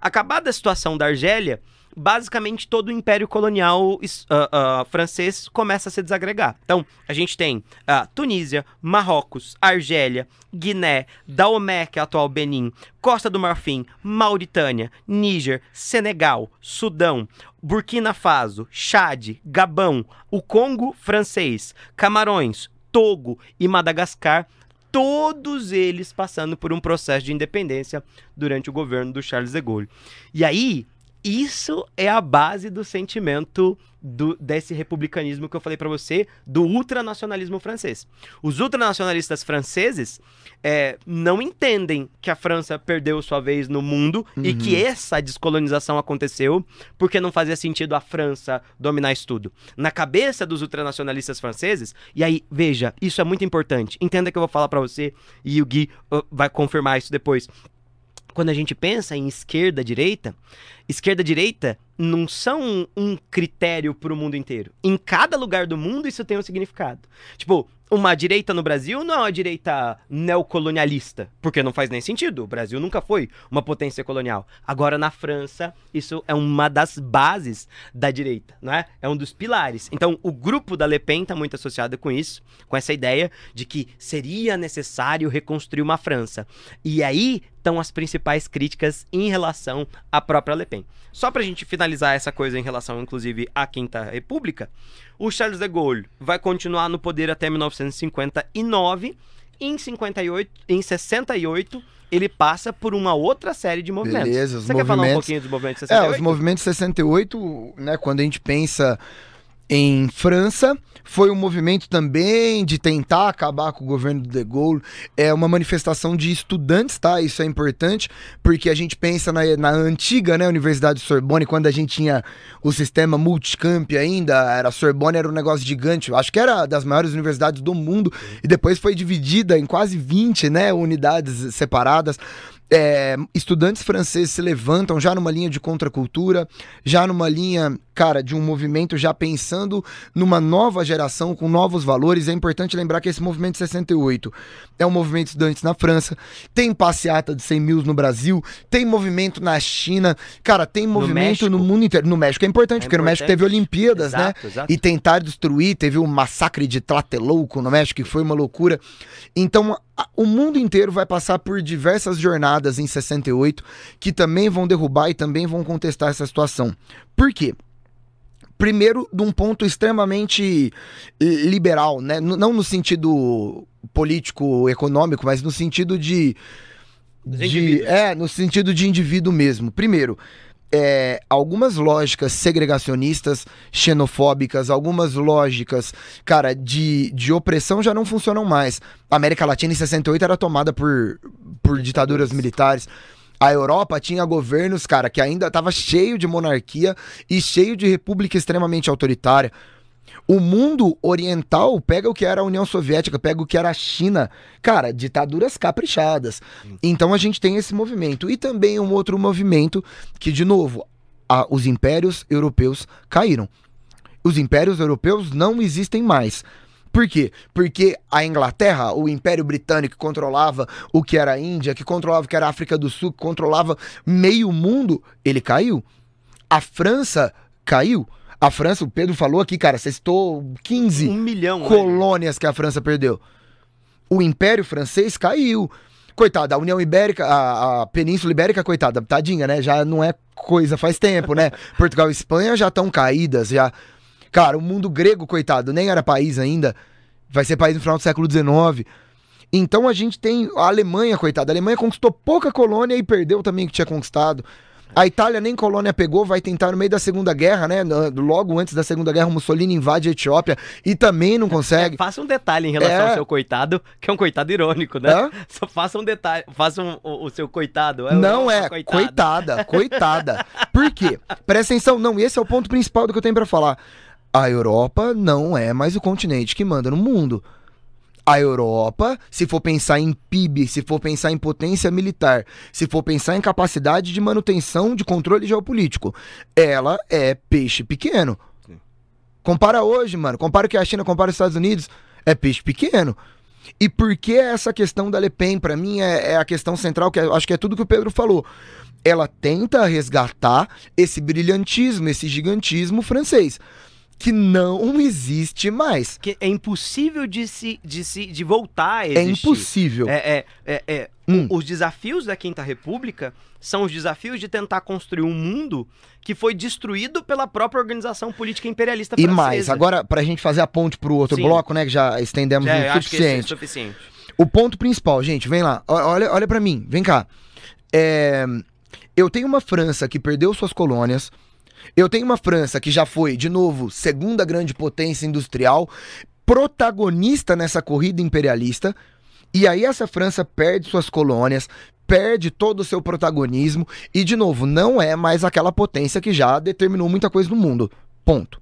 Acabada a situação da Argélia, basicamente todo o império colonial ah, ah, francês começa a se desagregar. Então, a gente tem ah, Tunísia, Marrocos, Argélia, Guiné, Daomé, que é a atual Benin, Costa do Marfim, Mauritânia, Níger, Senegal, Sudão, Burkina Faso, Chad, Gabão, o Congo francês, Camarões, Togo e Madagascar todos eles passando por um processo de independência durante o governo do Charles de Gaulle. E aí, isso é a base do sentimento do- desse republicanismo que eu falei pra você, do ultranacionalismo francês. Os ultranacionalistas franceses é, não entendem que a França perdeu sua vez no mundo e Uhum. que essa descolonização aconteceu porque não fazia sentido a França dominar isso tudo. Na cabeça dos ultranacionalistas franceses, e aí, veja, isso é muito importante. Entenda que eu vou falar pra você e o Gui vai confirmar isso depois quando a gente pensa em esquerda direita, esquerda direita não são um critério para o mundo inteiro. Em cada lugar do mundo isso tem um significado. Tipo, uma direita no Brasil não é uma direita neocolonialista, porque não faz nem sentido. O Brasil nunca foi uma potência colonial. Agora na França, isso é uma das bases da direita, não é? É um dos pilares. Então, o grupo da Le Pen está muito associado com isso, com essa ideia de que seria necessário reconstruir uma França. E aí estão as principais críticas em relação à própria Le Pen. Só pra gente finalizar essa coisa em relação, inclusive, à Quinta República, o Charles de Gaulle vai continuar no poder até 1959. Em 58, em 68, ele passa por uma outra série de movimentos. Beleza, os Você quer falar um movimentos- pouquinho dos movimentos de É, 68? os movimentos 68, né, quando a gente pensa em França, foi um movimento também de tentar acabar com o governo do De Gaulle, é uma manifestação de estudantes, tá? Isso é importante, porque a gente pensa na, na antiga, né, Universidade de Sorbonne, quando a gente tinha o sistema multicamp ainda, era Sorbonne era um negócio gigante, acho que era das maiores universidades do mundo, e depois foi dividida em quase 20, né, unidades separadas. É, estudantes franceses se levantam já numa linha de contracultura, já numa linha, cara, de um movimento já pensando numa nova geração com novos valores. É importante lembrar que esse movimento 68 é um movimento de estudantes na França, tem passeata de 100 mil no Brasil, tem movimento na China, cara, tem movimento no, México. mundo inteiro. No México é importante, É porque no México importante. teve Olimpíadas, né? Exato, exato. E tentar destruir, teve o massacre de Tlatelolco no México, que foi uma loucura. Então, o mundo inteiro vai passar por diversas jornadas em 68 que também vão derrubar e também vão contestar essa situação. Por quê? primeiro, de um ponto extremamente liberal, né? Não no sentido político, econômico, mas no sentido de. De é, no sentido de indivíduo mesmo. Primeiro, é, algumas lógicas segregacionistas, xenofóbicas, algumas lógicas, cara, de, de opressão já não funcionam mais. A América Latina em 68 era tomada por, por ditaduras militares. A Europa tinha governos, cara, que ainda estava cheio de monarquia e cheio de república extremamente autoritária. O mundo oriental pega o que era a União Soviética, pega o que era a China. Cara, ditaduras caprichadas. Então a gente tem esse movimento. E também um outro movimento que, de novo, a- os impérios europeus caíram. Os impérios europeus não existem mais. Por quê? Porque a Inglaterra, o Império Britânico, que controlava o que era a Índia, que controlava o que era a África do Sul, que controlava meio mundo, ele caiu. A França caiu. A França, o Pedro falou aqui, cara, você citou 15 Um milhão. colônias que a França perdeu. O Império Francês caiu. Coitada, a União Ibérica, a, a Península Ibérica, coitada, tadinha, né? Já não é coisa faz tempo, né? Portugal e Espanha já estão caídas, já. Cara, o mundo grego, coitado, nem era país ainda. Vai ser país no final do século XIX. Então a gente tem a Alemanha, coitada. A Alemanha conquistou pouca colônia e perdeu também o que tinha conquistado. A Itália nem colônia pegou, vai tentar no meio da Segunda Guerra, né? Logo antes da Segunda Guerra, o Mussolini invade a Etiópia e também não consegue. Faça um detalhe em relação É. ao seu coitado, que é um coitado irônico, né? Hã? Só faça um detalhe, faça um- o, o seu coitado. Não o- é, coitado. coitada, coitada. Por quê? Presta atenção, não, esse é o ponto principal do que eu tenho pra falar. A Europa não é mais o continente que manda no mundo. A Europa, se for pensar em PIB, se for pensar em potência militar, se for pensar em capacidade de manutenção de controle geopolítico, ela é peixe pequeno. Sim. Compara hoje, mano. Compara o que a China, compara os Estados Unidos. É peixe pequeno. E por que essa questão da Le Pen, pra mim, é, é a questão central, que eu acho que é tudo que o Pedro falou. Ela tenta resgatar esse brilhantismo, esse gigantismo francês, que não existe mais. Que é impossível de se, de se de voltar a É existir. impossível. É, é, é, é. Hum. O- Os desafios da Quinta República são os desafios de tentar construir um mundo que foi destruído pela própria organização política imperialista E francesa. mais, agora, pra gente fazer a ponte pro outro Sim. bloco, né, que já estendemos Já, o que isso é suficiente. suficiente. O ponto principal, gente, vem lá. O- Olha, olha para mim, vem cá. É, eu tenho uma França que perdeu suas colônias. Eu tenho uma França que já foi, de novo, segunda grande potência industrial, protagonista nessa corrida imperialista. E aí essa França perde suas colônias, perde todo o seu protagonismo e, de novo, não é mais aquela potência que já determinou muita coisa no mundo. Ponto.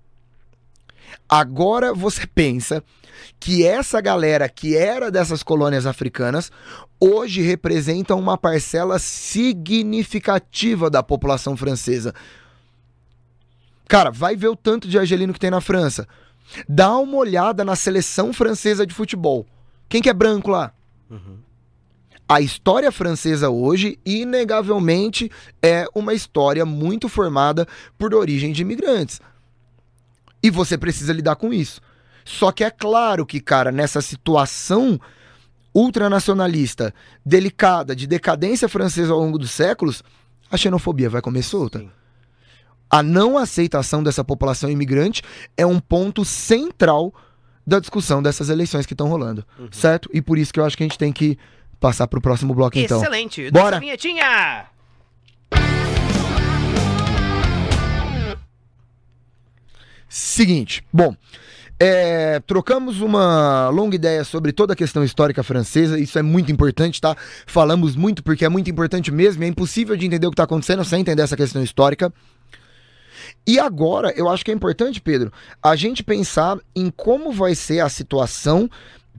Agora você pensa que essa galera que era dessas colônias africanas hoje representa uma parcela significativa da população francesa. Cara, vai ver o tanto de argelino que tem na França. Dá uma olhada na seleção francesa de futebol. Quem que é branco lá? Uhum. A história francesa hoje, inegavelmente, é uma história muito formada por origem de imigrantes. E você precisa lidar com isso. Só que é claro que, cara, nessa situação ultranacionalista, delicada, de decadência francesa ao longo dos séculos, a xenofobia vai comer solta. Sim. A não aceitação dessa população imigrante é um ponto central da discussão dessas eleições que estão rolando, Uhum. certo? E por isso que eu acho que a gente tem que passar pro próximo bloco, então. Excelente. Bora. Vinhetinha! Seguinte, bom, é, trocamos uma longa ideia sobre toda a questão histórica francesa, isso é muito importante, tá? Falamos muito porque é muito importante mesmo, é impossível de entender o que está acontecendo sem entender essa questão histórica. E agora, eu acho que é importante, Pedro, a gente pensar em como vai ser a situação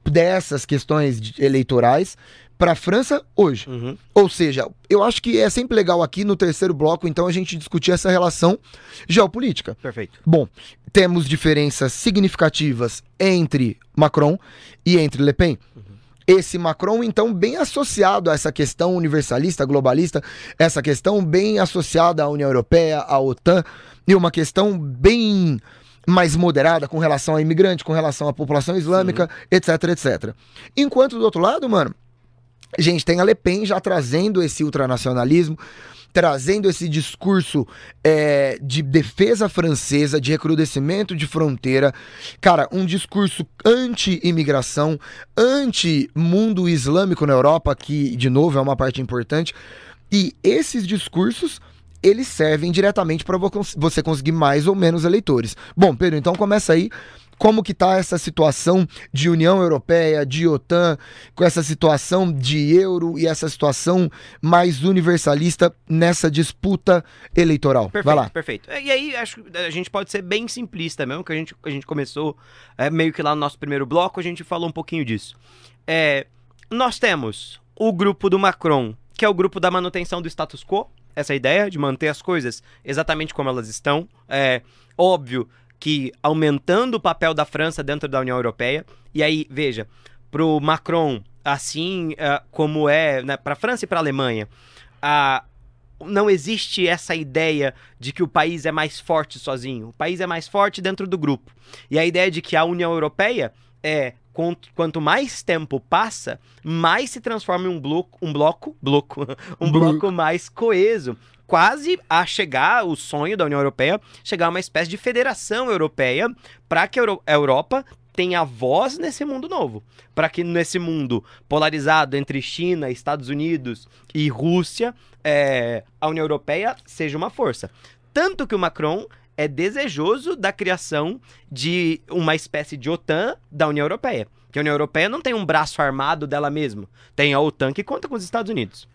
dessas questões eleitorais para a França hoje. Uhum. Ou seja, eu acho que é sempre legal aqui no terceiro bloco, então, a gente discutir essa relação geopolítica. Perfeito. Bom, temos diferenças significativas entre Macron e entre Le Pen. Esse Macron, então, bem associado a essa questão universalista, globalista, essa questão bem associada à União Europeia, à OTAN, e uma questão bem mais moderada com relação a imigrante, com relação à população islâmica, etc, etc. Enquanto do outro lado, mano, a gente tem a Le Pen já trazendo esse ultranacionalismo, trazendo esse discurso é, de defesa francesa, de recrudescimento de fronteira, cara, um discurso anti-imigração, anti-mundo islâmico na Europa, que, de novo, é uma parte importante. E esses discursos eles servem diretamente para você conseguir mais ou menos eleitores. Bom, Pedro, então começa aí como que tá essa situação de União Europeia, de OTAN, com essa situação de euro e essa situação mais universalista nessa disputa eleitoral. Perfeito, Vai lá. perfeito. E aí, acho que a gente pode ser bem simplista mesmo, que a gente, a gente começou é, meio que lá no nosso primeiro bloco, a gente falou um pouquinho disso. É, nós temos o grupo do Macron, que é o grupo da manutenção do status quo, essa ideia de manter as coisas exatamente como elas estão. É óbvio que aumentando o papel da França dentro da União Europeia. E aí, veja, para o Macron, assim uh, como é né, para a França e para a Alemanha, uh, não existe essa ideia de que o país é mais forte sozinho. O país é mais forte dentro do grupo. E a ideia de que a União Europeia é quanto mais tempo passa, mais se transforma em um bloco, um bloco, bloco, um bloco. mais coeso, quase a chegar o sonho da União Europeia, chegar a uma espécie de federação europeia para que a Europa tenha voz nesse mundo novo, para que nesse mundo polarizado entre China, Estados Unidos e Rússia, é, a União Europeia seja uma força. Tanto que o Macron é desejoso da criação de uma espécie de OTAN da União Europeia. Que a União Europeia não tem um braço armado dela mesma, tem a OTAN que conta com os Estados Unidos.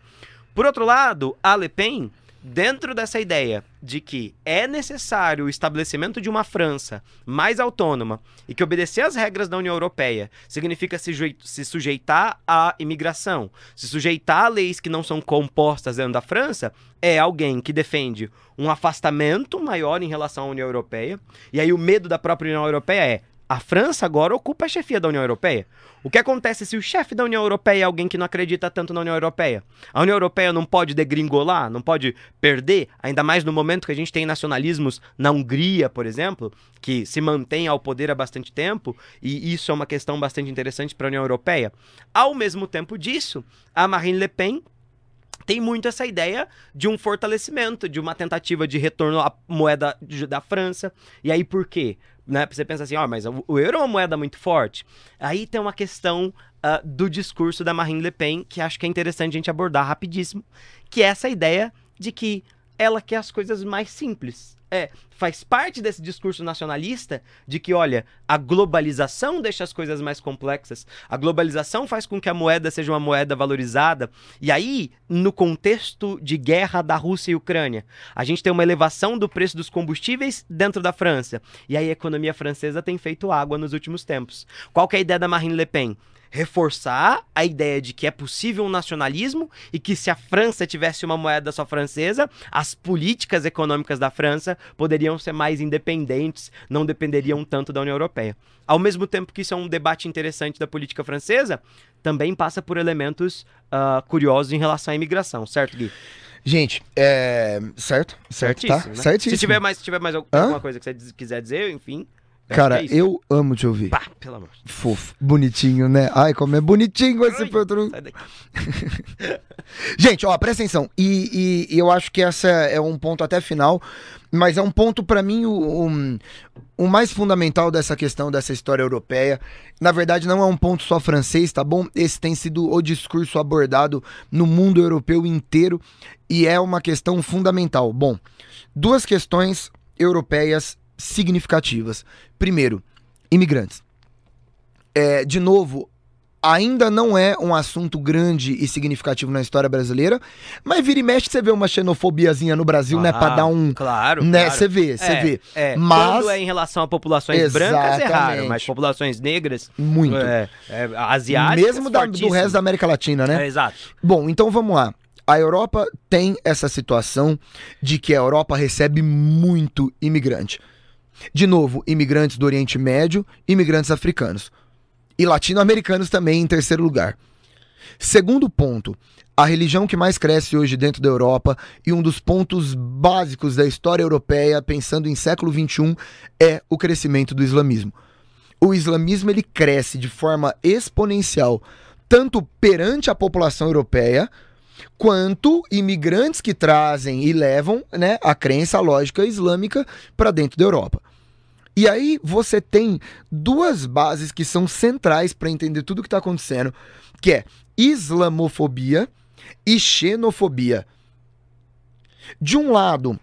Por outro lado, a Le Pen dentro dessa ideia de que é necessário o estabelecimento de uma França mais autônoma e que obedecer às regras da União Europeia significa se, sujeitar à imigração, se sujeitar a leis que não são compostas dentro da França, é alguém que defende um afastamento maior em relação à União Europeia. E aí o medo da própria União Europeia é a França agora ocupa a chefia da União Europeia. O que acontece se o chefe da União Europeia é alguém que não acredita tanto na União Europeia? A União Europeia não pode degringolar, não pode perder, ainda mais no momento que a gente tem nacionalismos na Hungria, por exemplo, que se mantém ao poder há bastante tempo, e isso é uma questão bastante interessante para a União Europeia. Ao mesmo tempo disso, a Marine Le Pen tem muito essa ideia de um fortalecimento, de uma tentativa de retorno à moeda da França. E aí por quê? Né? Você pensa assim, ó, oh, mas o euro é uma moeda muito forte. Aí tem uma questão uh, do discurso da Marine Le Pen que acho que é interessante a gente abordar rapidíssimo, que é essa ideia de que ela quer as coisas mais simples é, faz parte desse discurso nacionalista de que, olha, a globalização deixa as coisas mais complexas, a globalização faz com que a moeda seja uma moeda valorizada. E aí, no contexto de guerra da Rússia e Ucrânia, a gente tem uma elevação do preço dos combustíveis dentro da França. E aí a economia francesa tem feito água nos últimos tempos. Qual que é a ideia da Marine Le Pen? Reforçar a ideia de que é possível um nacionalismo e que se a França tivesse uma moeda só francesa, as políticas econômicas da França poderiam ser mais independentes, não dependeriam tanto da União Europeia. Ao mesmo tempo que isso é um debate interessante da política francesa, também passa por elementos uh, curiosos em relação à imigração, certo, Gui? Gente, é. Certo? Certo, tá? Né? Certíssimo. Se tiver mais, se tiver mais alguma Hã? coisa que você quiser dizer, enfim. Cara, é eu amo te ouvir. Pá, pelo amor. Fofo, bonitinho, né? Ai, como é bonitinho esse Pedro. Gente, ó, presta atenção. E, e, e, eu acho que essa é um ponto até final, mas é um ponto para mim o, o, o, mais fundamental dessa questão dessa história europeia. Na verdade, não é um ponto só francês, tá bom? Esse tem sido o discurso abordado no mundo europeu inteiro e é uma questão fundamental. Bom, duas questões europeias significativas. Primeiro, imigrantes. É, de novo, ainda não é um assunto grande e significativo na história brasileira, mas vira e mexe você vê uma xenofobiazinha no Brasil, ah, né, para dar um, claro, né, claro. você vê, você é, vê. É. Mas quando é em relação a populações Exatamente. brancas é raro, mas populações negras, muito, é, é, asiáticas, mesmo da, do resto da América Latina, né? É, exato. Bom, então vamos lá. A Europa tem essa situação de que a Europa recebe muito imigrante. De novo, imigrantes do Oriente Médio, imigrantes africanos. E latino-americanos também em terceiro lugar. Segundo ponto, a religião que mais cresce hoje dentro da Europa e um dos pontos básicos da história europeia, pensando em século XXI, é o crescimento do islamismo. O islamismo ele cresce de forma exponencial, tanto perante a população europeia, quanto imigrantes que trazem e levam né, a crença, lógica islâmica para dentro da Europa. E aí você tem duas bases que são centrais para entender tudo o que está acontecendo, que é islamofobia e xenofobia. De um lado,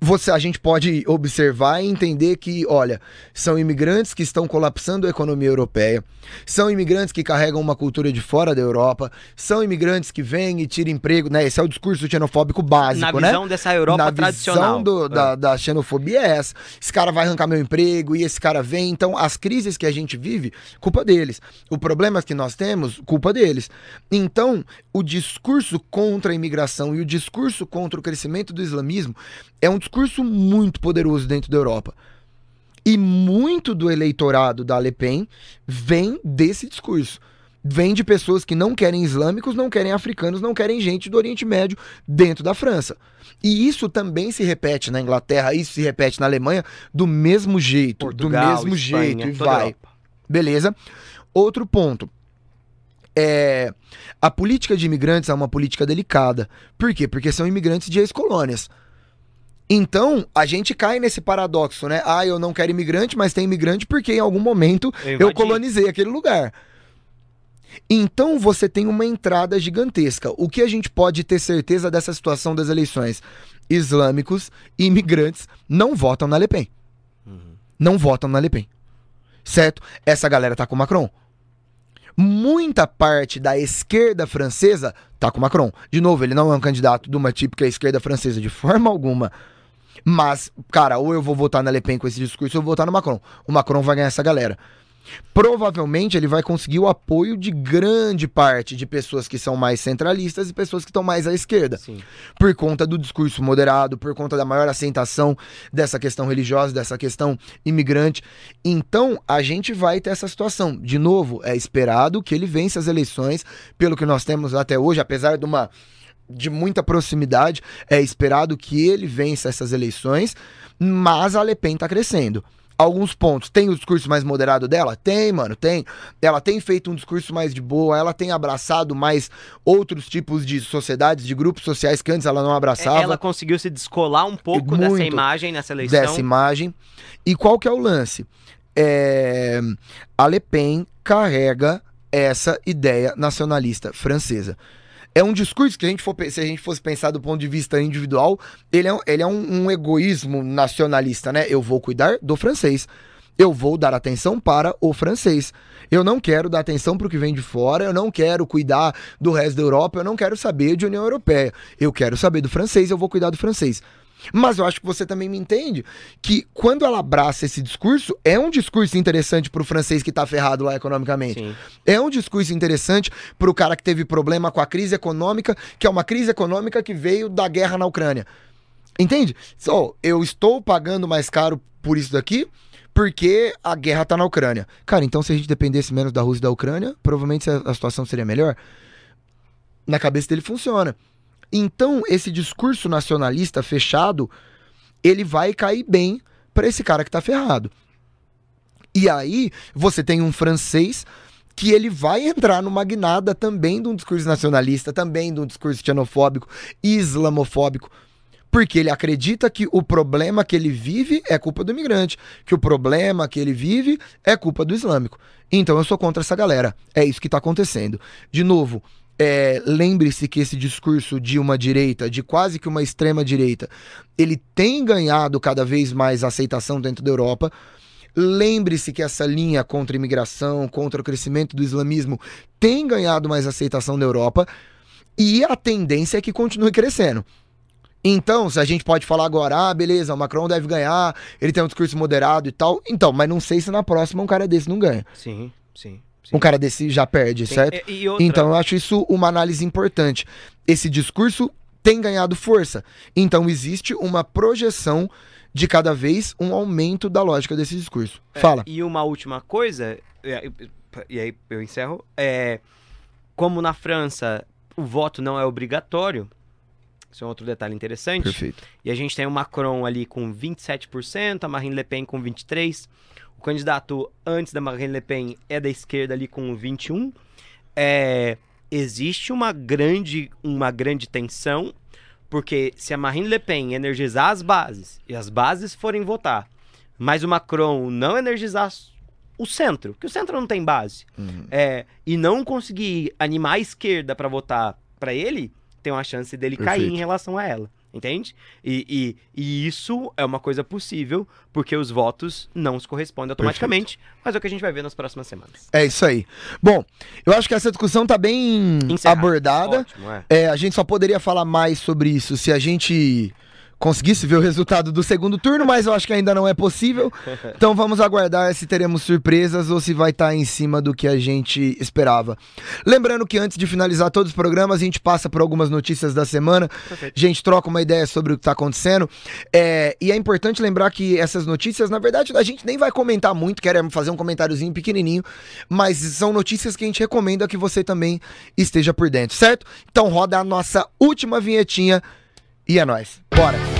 você, a gente pode observar e entender que, olha, são imigrantes que estão colapsando a economia europeia, são imigrantes que carregam uma cultura de fora da Europa, são imigrantes que vêm e tiram emprego, né? Esse é o discurso xenofóbico básico, Na né? visão dessa Europa Na tradicional. visão do- É. da, da xenofobia é essa. Esse cara vai arrancar meu emprego e esse cara vem. Então, as crises que a gente vive, culpa deles. O problema que nós temos, culpa deles. Então, o discurso contra a imigração e o discurso contra o crescimento do islamismo é um discurso muito poderoso dentro da Europa. E muito do eleitorado da Le Pen vem desse discurso. Vem de pessoas que não querem islâmicos, não querem africanos, não querem gente do Oriente Médio dentro da França. E isso também se repete na Inglaterra, isso se repete na Alemanha do mesmo jeito, Portugal, do mesmo Espanha, jeito e vai. Beleza? Outro ponto. É, a política de imigrantes é uma política delicada. Por quê? Porque são imigrantes de ex-colônias. Então, a gente cai nesse paradoxo, né? Ah, eu não quero imigrante, mas tem imigrante porque em algum momento Eu eu colonizei aquele lugar. Então você tem uma entrada gigantesca. O que a gente pode ter certeza dessa situação das eleições? Islâmicos e imigrantes não votam na Le Pen. Não votam na Le Pen. Certo? Essa galera tá com Macron. Muita parte da esquerda francesa tá com Macron. De novo, ele não é um candidato de uma típica esquerda francesa de forma alguma. Mas, cara, ou eu vou votar na Le Pen com esse discurso, ou eu vou votar no Macron. O Macron vai ganhar essa galera. Provavelmente ele vai conseguir o apoio de grande parte de pessoas que são mais centralistas e pessoas que estão mais à esquerda Sim. por conta do discurso moderado, por conta da maior aceitação dessa questão religiosa, dessa questão imigrante. Então, a gente vai ter essa situação. De novo, é esperado que ele vença as eleições, pelo que nós temos até hoje, apesar de uma de muita proximidade, é esperado que ele vença essas eleições, mas a Le Pen tá crescendo. Alguns pontos. Tem o discurso mais moderado dela? Tem, mano, tem. Ela tem feito um discurso mais de boa, ela tem abraçado mais outros tipos de sociedades, de grupos sociais que antes ela não abraçava É, Ela conseguiu se descolar um pouco dessa Muito imagem nessa eleição. dessa imagem. E qual que é o lance? É, A Le Pen carrega essa ideia nacionalista francesa. É um discurso que a gente for, se a gente fosse pensar do ponto de vista individual, ele é, ele é um, um egoísmo nacionalista, né? Eu vou cuidar do francês. Eu vou dar atenção para o francês. Eu não quero dar atenção para o que vem de fora, eu não quero cuidar do resto da Europa, eu não quero saber de União Europeia. Eu quero saber do francês, eu vou cuidar do francês. Mas eu acho que você também me entende que quando ela abraça esse discurso, é um discurso interessante pro francês que tá ferrado lá economicamente. Sim. É um discurso interessante pro cara que teve problema com a crise econômica, que é uma crise econômica que veio da guerra na Ucrânia. Entende? Só, eu estou pagando mais caro por isso daqui porque a guerra tá na Ucrânia. Cara, então se a gente dependesse menos da Rússia e da Ucrânia, provavelmente a situação seria melhor. Na cabeça dele funciona. Então, esse discurso nacionalista fechado, ele vai cair bem para esse cara que tá ferrado. E aí, você tem um francês que ele vai entrar numa guinada também de um discurso nacionalista, também de um discurso xenofóbico, islamofóbico, porque ele acredita que o problema que ele vive é culpa do imigrante, que o problema que ele vive é culpa do islâmico. Então eu sou contra essa galera. É isso que está acontecendo. De novo, é, lembre-se que esse discurso de uma direita, de quase que uma extrema direita, ele tem ganhado cada vez mais aceitação dentro da Europa. Lembre-se que essa linha contra a imigração, contra o crescimento do islamismo, tem ganhado mais aceitação na Europa e a tendência é que continue crescendo. Então, se a gente pode falar agora, ah, beleza, o Macron deve ganhar, ele tem um discurso moderado e tal. Então, mas não sei se na próxima um cara desse não ganha. Sim, sim. Sim. Um cara desse já perde, Tem- certo? e- e outra- Então, eu acho isso uma análise importante. Esse discurso tem ganhado força. Então, existe uma projeção de cada vez um aumento da lógica desse discurso. É, Fala. E uma última coisa, e e aí eu encerro, é como na França o voto não é obrigatório, isso é um outro detalhe interessante, Perfeito. e a gente tem o Macron ali com 27%, a Marine Le Pen com 23%, o candidato antes da Marine Le Pen é da esquerda ali com 21%, é, existe uma grande, uma grande tensão, porque se a Marine Le Pen energizar as bases e as bases forem votar, mas o Macron não energizar o centro, que o centro não tem base, Uhum. é, e não conseguir animar a esquerda para votar para ele, tem uma chance dele cair Perfeito. em relação a ela. Entende? E, e- e isso é uma coisa possível, porque os votos não se correspondem automaticamente, mas é o que a gente vai ver nas próximas semanas. É isso aí. Bom, eu acho que essa discussão tá bem Encerrado. abordada. Ótimo, é. É, a gente só poderia falar mais sobre isso se a gente conseguisse ver o resultado do segundo turno, mas eu acho que ainda não é possível. Então vamos aguardar se teremos surpresas ou se vai estar em cima do que a gente esperava. Lembrando que antes de finalizar todos os programas, a gente passa por algumas notícias da semana. Perfeito. A gente troca uma ideia sobre o que está acontecendo. É, e é importante lembrar que essas notícias, na verdade, a gente nem vai comentar muito, queremos fazer um comentáriozinho pequenininho, mas são notícias que a gente recomenda que você também esteja por dentro, certo? Então roda a nossa última vinhetinha e é nóis. Bora!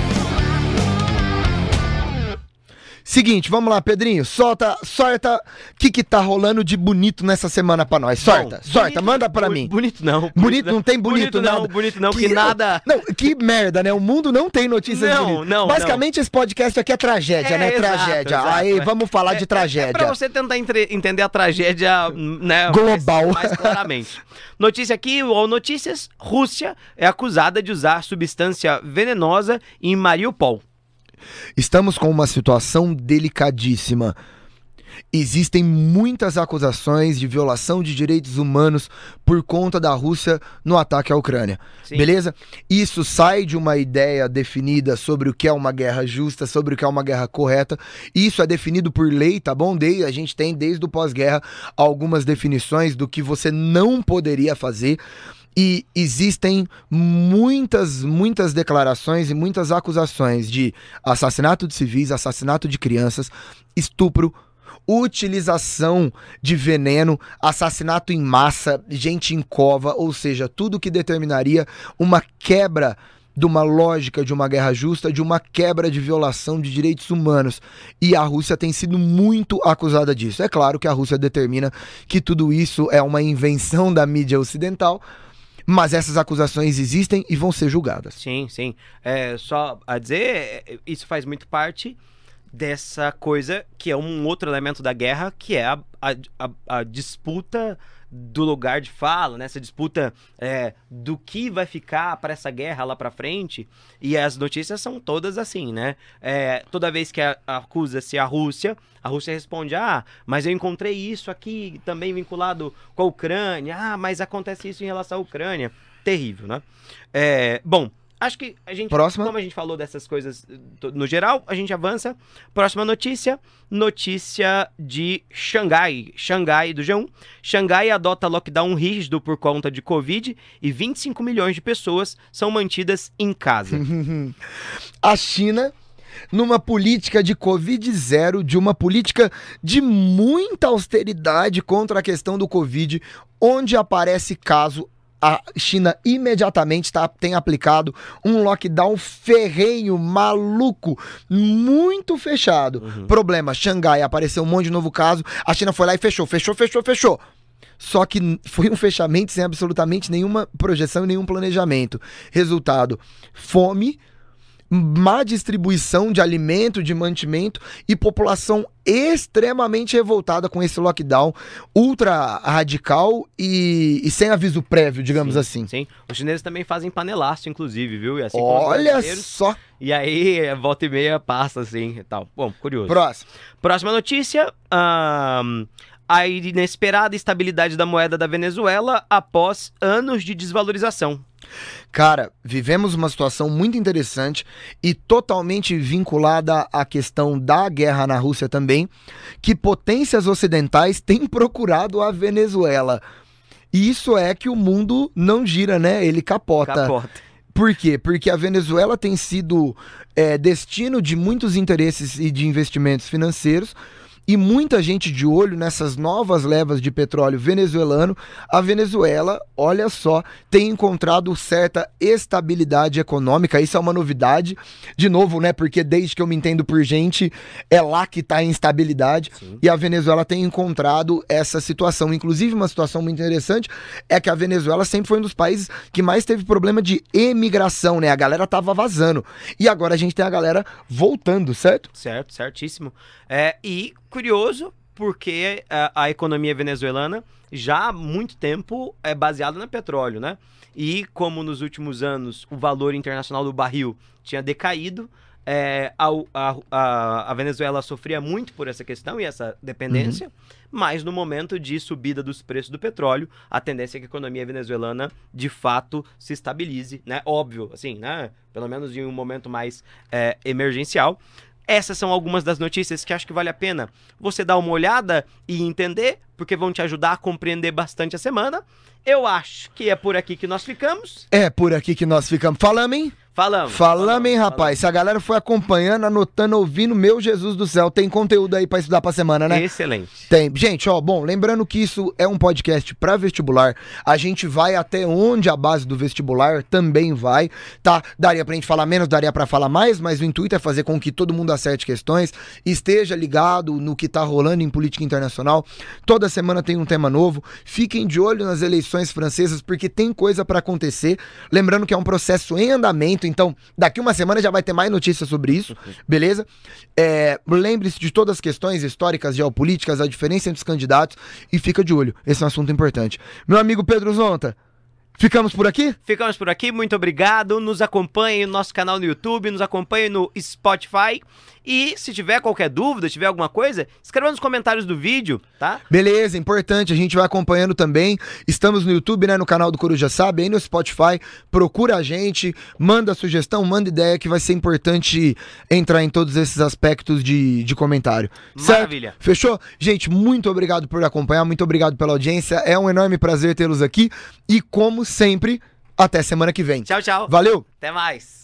Seguinte, vamos lá, Pedrinho. Solta, sorta. O que que tá rolando de bonito nessa semana pra nós? Sorta, Bom, sorta, bonito- manda pra mim. Bonito não. Bonito não tem bonito, não, nada. bonito não, que, nada. Não, que merda, né? O mundo não tem notícias Não, bonitas. não, Basicamente, esse podcast aqui é tragédia, É, né? exato, tragédia. exato, Aí, é. vamos falar É- de É, tragédia. pra você tentar entre- entender a tragédia, né? Global. Mais, mais claramente. Notícia aqui, ou notícias, Rússia é acusada de usar substância venenosa em Mariupol. Estamos com uma situação delicadíssima. Existem muitas acusações de violação de direitos humanos por conta da Rússia no ataque à Ucrânia. Sim. Beleza? Isso sai de uma ideia definida sobre o que é uma guerra justa, sobre o que é uma guerra correta. Isso é definido por lei, tá bom? De- a gente tem desde o pós-guerra algumas definições do que você não poderia fazer. E existem muitas, muitas declarações e muitas acusações de assassinato de civis, assassinato de crianças, estupro, utilização de veneno, assassinato em massa, gente em cova, ou seja, tudo que determinaria uma quebra de uma lógica de uma guerra justa, de uma quebra de violação de direitos humanos. E a Rússia tem sido muito acusada disso. É claro que a Rússia determina que tudo isso é uma invenção da mídia ocidental, mas essas acusações existem e vão ser julgadas. Sim, sim. É, só a dizer, é, isso faz muito parte dessa coisa que é um outro elemento da guerra, que é a, a, a- a disputa do lugar de fala, né? Essa disputa é, do que vai ficar para essa guerra lá para frente. E as notícias são todas assim, né? É, toda vez que acusa-se a Rússia, a Rússia responde: Ah, mas eu encontrei isso aqui também vinculado com a Ucrânia. Ah, mas acontece isso em relação à Ucrânia. Terrível, né? É, bom, acho que a gente. Próxima. Como a gente falou dessas coisas no geral, a gente avança. Próxima notícia: notícia de Xangai. Xangai do G1. Xangai adota lockdown rígido por conta de Covid e 25 milhões de pessoas são mantidas em casa. a China numa política de Covid zero, de uma política de muita austeridade contra a questão do Covid, onde aparece caso. A China imediatamente tá, tem aplicado um lockdown ferrenho, maluco, muito fechado. Uhum. Problema: Xangai apareceu um monte de novo caso, a China foi lá e fechou, fechou, fechou, fechou. Só que foi um fechamento sem absolutamente nenhuma projeção e nenhum planejamento. Resultado: fome, má distribuição de alimento, de mantimento e população extremamente revoltada com esse lockdown ultra radical e, e sem aviso prévio, digamos Sim, assim. Sim. Os chineses também fazem panelaço, inclusive, viu? E assim Olha só. E aí, volta e meia passa assim e tal. Bom, curioso. Próximo. Próxima notícia. ahn, a inesperada estabilidade da moeda da Venezuela após anos de desvalorização. Cara, vivemos uma situação muito interessante e totalmente vinculada à questão da guerra na Rússia também, que potências ocidentais têm procurado a Venezuela. E isso é que o mundo não gira, né? Ele capota. Capota. Por quê? Porque a Venezuela tem sido é, destino de muitos interesses e de investimentos financeiros. E muita gente de olho nessas novas levas de petróleo venezuelano. A Venezuela, olha só, tem encontrado certa estabilidade econômica. Isso é uma novidade. De novo, né? Porque desde que eu me entendo por gente, é lá que está a instabilidade. Sim. E a Venezuela tem encontrado essa situação. Inclusive, uma situação muito interessante é que a Venezuela sempre foi um dos países que mais teve problema de emigração, né? A galera tava vazando. E agora a gente tem a galera voltando, certo? Certo, certíssimo. É, e curioso, porque a, a, economia venezuelana já há muito tempo é baseada no petróleo, né? E como nos últimos anos o valor internacional do barril tinha decaído, é, a, a, a, Venezuela sofria muito por essa questão e essa dependência, uhum. mas no momento de subida dos preços do petróleo, a tendência é que a economia venezuelana de fato se estabilize, né? Óbvio, assim, né? Pelo menos em um momento mais é, emergencial. Essas são algumas das notícias que acho que vale a pena você dar uma olhada e entender, porque vão te ajudar a compreender bastante a semana. Eu acho que é por aqui que nós ficamos. É por aqui que nós ficamos. Falamos, hein? Falamos. Falamos, hein, rapaz? Se a galera foi acompanhando, anotando, ouvindo, meu Jesus do céu, tem conteúdo aí para estudar pra semana, né? Excelente. Tem. Gente, ó, bom, lembrando que isso é um podcast para vestibular. A gente vai até onde a base do vestibular também vai, tá? Daria pra gente falar menos, daria para falar mais, mas o intuito é fazer com que todo mundo acerte questões, esteja ligado no que tá rolando em política internacional. Toda semana tem um tema novo. Fiquem de olho nas eleições francesas, porque tem coisa para acontecer. Lembrando que é um processo em andamento então, daqui uma semana já vai ter mais notícias sobre isso, beleza? É, Lembre-se de todas as questões históricas, geopolíticas, a diferença entre os candidatos e fica de olho. Esse é um assunto importante. Meu amigo Pedro Zonta. Ficamos por aqui? Ficamos por aqui, muito obrigado. Nos acompanhe no nosso canal no YouTube, nos acompanhe no Spotify. E se tiver qualquer dúvida, tiver alguma coisa, escreva nos comentários do vídeo, tá? Beleza, importante, a gente vai acompanhando também. Estamos no YouTube, né, no canal do Coruja Sabe, aí no Spotify. Procura a gente, manda sugestão, manda ideia que vai ser importante entrar em todos esses aspectos de, de comentário. Maravilha. Certo? Fechou? Gente, muito obrigado por acompanhar, muito obrigado pela audiência. É um enorme prazer tê-los aqui e como sempre, até semana que vem. Tchau, tchau. Valeu. Até mais.